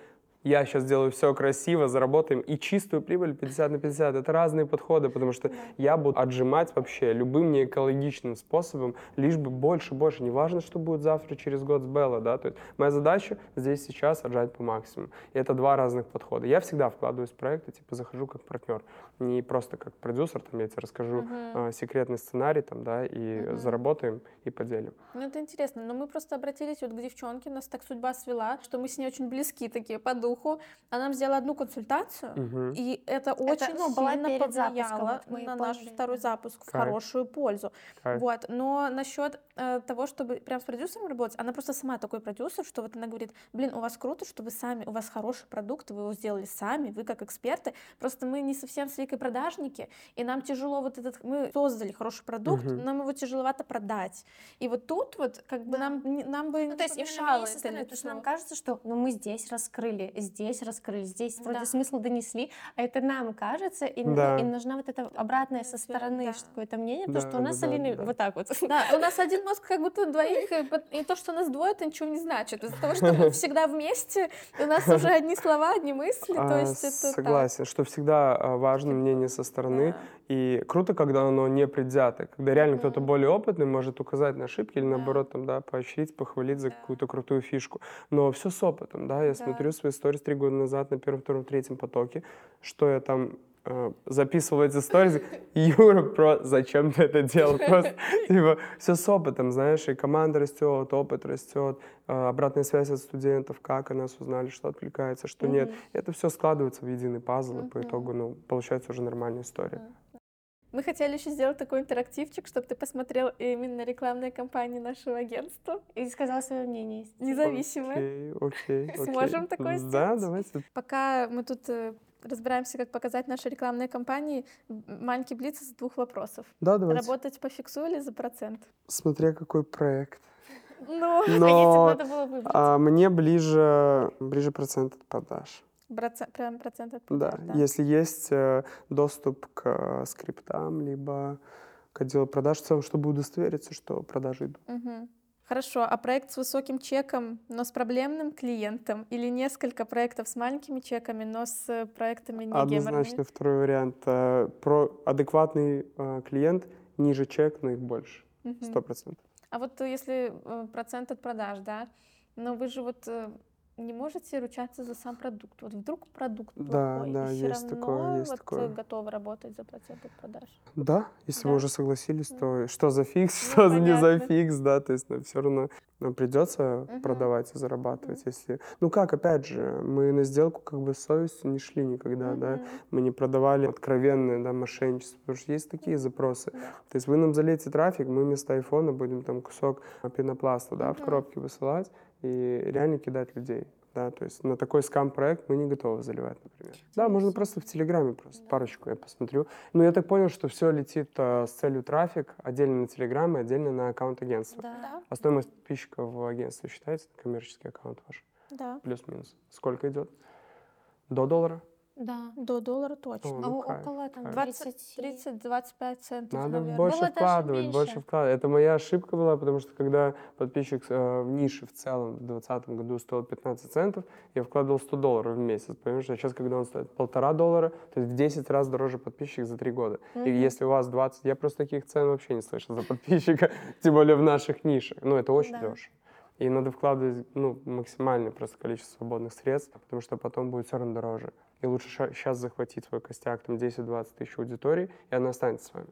я сейчас сделаю все красиво, заработаем и чистую прибыль 50 на 50. Это разные подходы, потому что я буду отжимать вообще любым неэкологичным способом, лишь бы больше, больше. Не важно, что будет завтра, через год с Белла, да. То есть моя задача здесь сейчас отжать по максимуму. И это два разных подхода. Я всегда вкладываюсь в проекты, типа захожу как партнер, не просто как продюсер, там я тебе расскажу а, секретный сценарий, там, да, и Мгм. заработаем и поделим. Ну, это интересно. Но мы просто обратились вот к девчонке, нас так судьба свела, что мы с ней очень близки такие по духу. Она нам сделала одну консультацию, Мгм. и это очень ну, была сильно повлияло вот на наш второй запуск в Кайф. хорошую пользу. Кайф. Вот. Но насчет э, того, чтобы прям с продюсером работать, она просто сама такой продюсер, что вот она говорит, блин, у вас круто, что вы сами, у вас хороший продукт, вы его сделали сами, вы как эксперты, просто мы не совсем с Викой продажники, и нам тяжело вот этот, мы создали хороший продукт, Мгм. нам его тяжеловато продать. И вот тут вот как бы Да. нам, нам бы Ну, не то есть со это стороны, потому что нам кажется, что ну, мы здесь раскрыли, здесь раскрыли, здесь вроде Да. смысл донесли, а это нам кажется, и, Да. и нужна вот эта обратная со стороны да. какое-то мнение, потому Да, что у нас да, с да, вот так вот. Да, у нас один мозг как будто двоих, и и то, что нас двое, это ничего не значит. Из-за того, что мы всегда вместе, у нас уже одни слова, одни мысли, то А, есть это. Согласен, что всегда а, важно мнение со стороны. И круто, когда оно не предвзято, когда реально кто-то Мгм. более опытный может указать на ошибки или Да. наоборот там, да, поощрить, похвалить за Да. какую-то крутую фишку. Но все с опытом, да. Я Да. смотрю свои сторис три года назад на первом, втором, третьем потоке, что я там записывал эти сторис, Юра, про зачем ты это делал? Просто, типа, все с опытом, знаешь, и команда растет, опыт растет, э, обратная связь от студентов, как о нас узнали, что отвлекается, что нет. Это все складывается в единый пазл, и по итогу, ну, получается уже нормальная история. Мы хотели еще сделать такой интерактивчик, чтобы ты посмотрел именно рекламные кампании нашего агентства. И сказал свое мнение. Независимое. Окей, окей. Сможем такое сделать? Да, давайте. Пока мы тут э, разбираемся, как показать наши рекламные кампании, маленький блиц из двух вопросов. Да, давайте. Работать по фиксу или за процент? Смотря какой проект. Ну, Но надо было выбрать? А, мне ближе, ближе процент от продаж. Процент, прям процент от продаж, да. да. Если есть э, доступ к э, скриптам, либо к отделу продаж, в целом, чтобы удостовериться, что продажи идут. Угу. Хорошо, а проект с высоким чеком, но с проблемным клиентом? Или несколько проектов с маленькими чеками, но с проектами не Однозначно второй вариант. Э, про адекватный клиент, ниже чек, но их больше. Сто процентов. А вот если процент от продаж, да, но вы же вот не можете ручаться за сам продукт. Вот вдруг продукт да, плохой, да, и есть все равно такое, есть вот такое. готовы работать за от продаж. Да, если да. вы уже согласились, то что за фикс, ну, что понятно. не за фикс, да, то есть ну, все равно нам придется угу. продавать и зарабатывать, угу. если... Ну как, опять же, мы на сделку как бы совестью не шли никогда, угу. да, мы не продавали откровенное, да, мошенничество, потому что есть такие запросы. Да. То есть вы нам залейте трафик, мы вместо айфона будем там кусок пенопласта, да, угу. в коробке высылать и реально кидать людей да, то есть на такой скам-проект мы не готовы заливать, например. Да, можно просто в Телеграме просто парочку я посмотрю. Но я так понял, что все летит а, с целью трафик отдельно на Телеграм и отдельно на аккаунт агентства. Да. А стоимость подписчиков в агентстве считается коммерческий аккаунт ваш? Да. Плюс-минус. Сколько идет? До доллара? Да. До доллара точно. О, ну, а около там 30-25 центов, Надо наверное. больше было вкладывать, больше вкладывать. Это моя ошибка была, потому что когда подписчик э, в нише в целом в 2020 году стоил 15 центов, я вкладывал 100 долларов в месяц, понимаешь? А сейчас, когда он стоит полтора доллара, то есть в 10 раз дороже подписчик за 3 года. Mm-hmm. И если у вас 20, я просто таких цен вообще не слышал за подписчика, тем более в наших нишах. Ну, это очень дешево. И надо вкладывать ну, максимальное просто количество свободных средств, потому что потом будет все равно дороже. И лучше сейчас захватить свой костяк, там 10-20 тысяч аудитории, и она останется с вами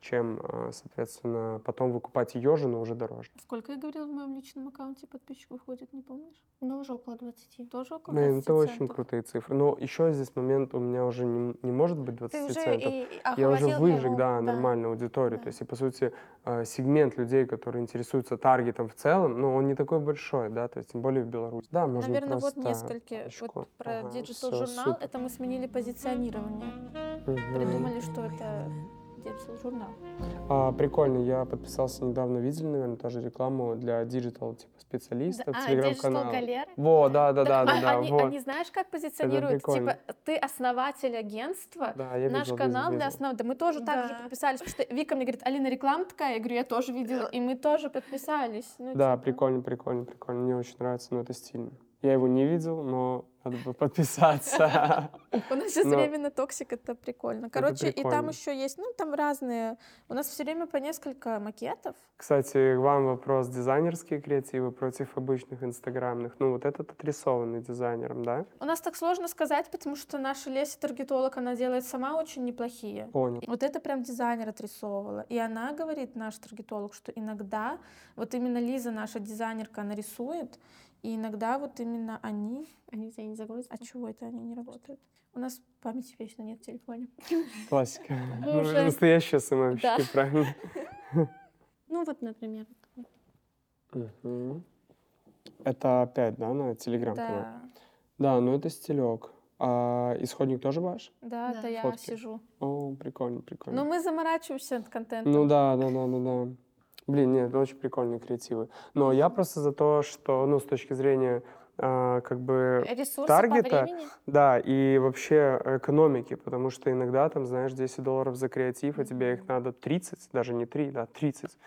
чем, а, соответственно, потом выкупать ее же, но уже дороже. Сколько я говорила в моем личном аккаунте подписчиков ходит, не помнишь? Ну, уже около 20. Тоже около 20 Блин, это очень крутые цифры. Но еще здесь момент, у меня уже не, не может быть 20 Ты центов. И, я уже выжег, да, да, нормальную аудиторию. Да. То есть, и, по сути, а, сегмент людей, которые интересуются таргетом в целом, ну, он не такой большой, да, то есть, тем более в Беларуси. Да, можно Наверное, просто... вот несколько. Вот про ага, Digital журнал, это мы сменили позиционирование. Угу. Придумали, что это Digital журнал. А, прикольно, я подписался недавно, видели, наверное, тоже рекламу для digital типа специалистов, да, телеграм-канал. А, Во, да, да, да, да, да. Они, вот. они знаешь, как позиционируют? Типа, ты основатель агентства, да, я наш видел, канал видел, для основ... Да мы тоже да. так же подписались, потому что Вика мне говорит, Алина, реклама такая? Я говорю, я тоже видела, и мы тоже подписались. Ну, да, типа. прикольно, прикольно, прикольно. Мне очень нравится, но это стильно. Я его не видел, но надо бы подписаться. У нас сейчас время на токсик, это прикольно. Короче, и там еще есть, ну, там разные. У нас все время по несколько макетов. Кстати, вам вопрос. Дизайнерские креативы против обычных инстаграмных. Ну, вот этот отрисованный дизайнером, да? У нас так сложно сказать, потому что наша Леся таргетолог, она делает сама очень неплохие. Понял. Вот это прям дизайнер отрисовывала. И она говорит, наш таргетолог, что иногда вот именно Лиза, наша дизайнерка, она рисует, и иногда вот именно они... Они у тебя не загрузятся? А чего это они не работают? У нас памяти вечно нет в телефоне. Классика. Ну, уже... Настоящие СММщики, да. правильно? Ну вот, например. Это опять, да, на телеграм-канал? Да. Да, ну это стилек. А исходник тоже ваш? Да, да. это я Фотки. сижу. О, прикольно, прикольно. Ну мы заморачиваемся над контентом. Ну да, да, да, да, да. Блин, нет, очень прикольные креативы. Но я просто за то, что, ну, с точки зрения э, как бы Ресурсы таргета, да, и вообще экономики, потому что иногда там, знаешь, 10 долларов за креатив, а тебе их надо 30, даже не 3, да, 30.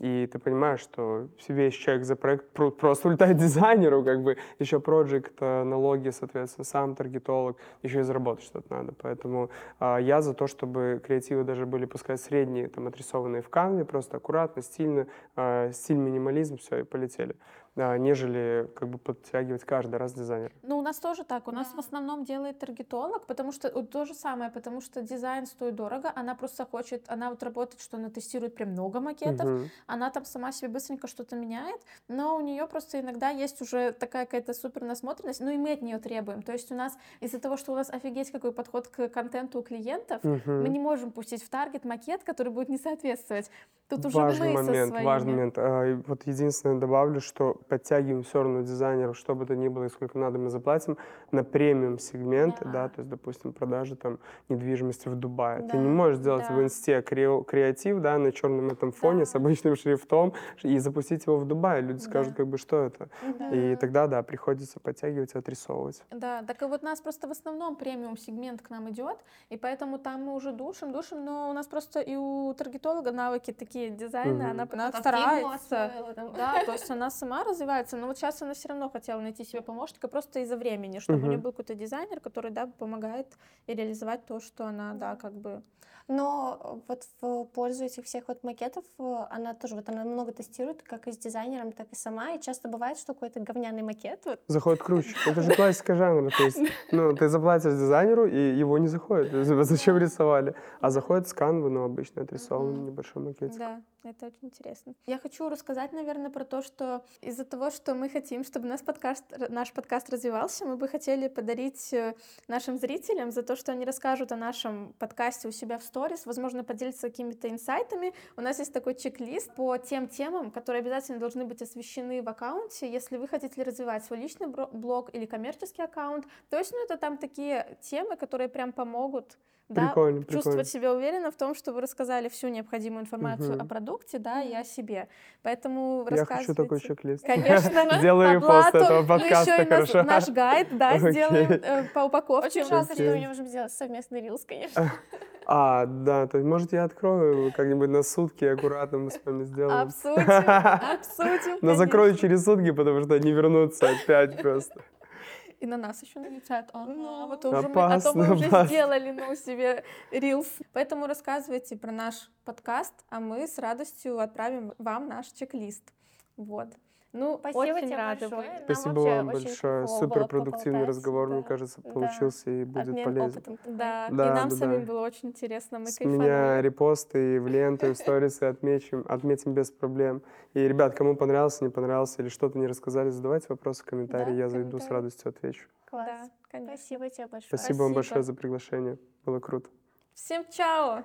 И ты понимаешь, что весь чек за проект просто улетает дизайнеру, как бы еще проект, э, налоги, соответственно, сам таргетолог, еще и заработать что-то надо. Поэтому а, я за то, чтобы креативы даже были, пускай средние, там, отрисованные в канве, просто аккуратно, стильно, а, стиль минимализм, все, и полетели. А, нежели как бы подтягивать каждый раз дизайнера. Ну, у нас тоже так. У Да. нас в основном делает таргетолог, потому что вот то же самое, потому что дизайн стоит дорого, она просто хочет, она вот работает, что она тестирует прям много макетов, Мгм. она там сама себе быстренько что-то меняет, но у нее просто иногда есть уже такая какая-то супер насмотренность, ну и мы от нее требуем. То есть у нас из-за того, что у нас офигеть какой подход к контенту у клиентов, мы Мгм. не можем пустить в таргет макет, который будет не соответствовать. Тут уже Важный момент, своими. важный момент. А, Вот единственное добавлю, что подтягиваем все равно дизайнеров, что бы то ни было и сколько надо, мы заплатим на премиум сегменты, да, Да. то есть, допустим, продажи там недвижимости в Дубае. Ты Да, не можешь сделать в да. инсте крео- креатив, да, на черном этом фоне с Да. обычным шрифтом и запустить его в Дубае. Люди скажут, Да. как бы, что это? Да. И тогда, да, приходится подтягивать и отрисовывать. Да, так и вот нас просто в основном премиум сегмент к нам идет, и поэтому там мы уже душим, душим, но у нас просто и у таргетолога навыки такие дизайна, Мгм. она, она Потом фигму старается. освоила там. Да, то есть она сама развивается, но вот сейчас она все равно хотела найти себе помощника просто из-за времени, чтобы у нее был какой-то дизайнер, который, да, помогает и реализовать то, что она, да, как бы... Но вот в пользу этих всех вот макетов э, она тоже вот она много тестирует, как и с дизайнером, так и сама. И часто бывает, что какой-то говняный макет вот, Заходит круче. Это же классика жанра. То есть, ну, ты заплатишь дизайнеру, и его не заходит. Зачем рисовали? А заходит с Canva, ну, обычно отрисованный Мгм. небольшой макетик. Да, это очень интересно. Я хочу рассказать, наверное, про то, что из-за того, что мы хотим, чтобы наш подкаст, наш подкаст развивался, мы бы хотели подарить э, нашим зрителям за то, что они расскажут о нашем подкасте у себя в сторис, возможно, поделиться какими-то инсайтами. У нас есть такой чек-лист по тем темам, которые обязательно должны быть освещены в аккаунте, если вы хотите развивать свой личный блог или коммерческий аккаунт. То есть, ну, это там такие темы, которые прям помогут да, Прикольно, прикольно. чувствовать себя уверенно в том, что вы рассказали всю необходимую информацию Мгм. о продукте, да, и о себе. Поэтому Я хочу такой чек-лист. Конечно. Сделаю по репост блату. этого Мы подкаста, еще и наш- хорошо? наш гайд, да, сделаем э, по упаковке. Очень жалко, что мы не можем сделать совместный рилс, конечно. А, да, то есть, может, я открою как-нибудь на сутки, аккуратно мы с вами сделаем. Обсудим, обсудим. Но закрою через сутки, потому что не вернутся опять просто. И на нас еще налетят. Ага, Ну, вот уже мы, а то опасно, мы уже опасно. сделали ну, себе рилс. Поэтому рассказывайте про наш подкаст, а мы с радостью отправим вам наш чек-лист. Вот. Ну, Спасибо очень тебе рады большое. Нам Спасибо вам большое. Супер продуктивный разговор, мне да. кажется, Да. получился и будет Обмен полезен. опытом. такой. Да, и Да, нам да, самим да. было очень интересно. Мы С кайфанули. меня репосты и в ленту, и в сторисы отмечим, отметим без проблем. И, ребят, кому понравился, не понравился или что-то не рассказали, задавайте вопросы в комментарии, Да, я зайду с радостью отвечу. Класс. Да, конечно. Спасибо тебе большое. Спасибо вам Спасибо. большое за приглашение, было круто. Всем чао!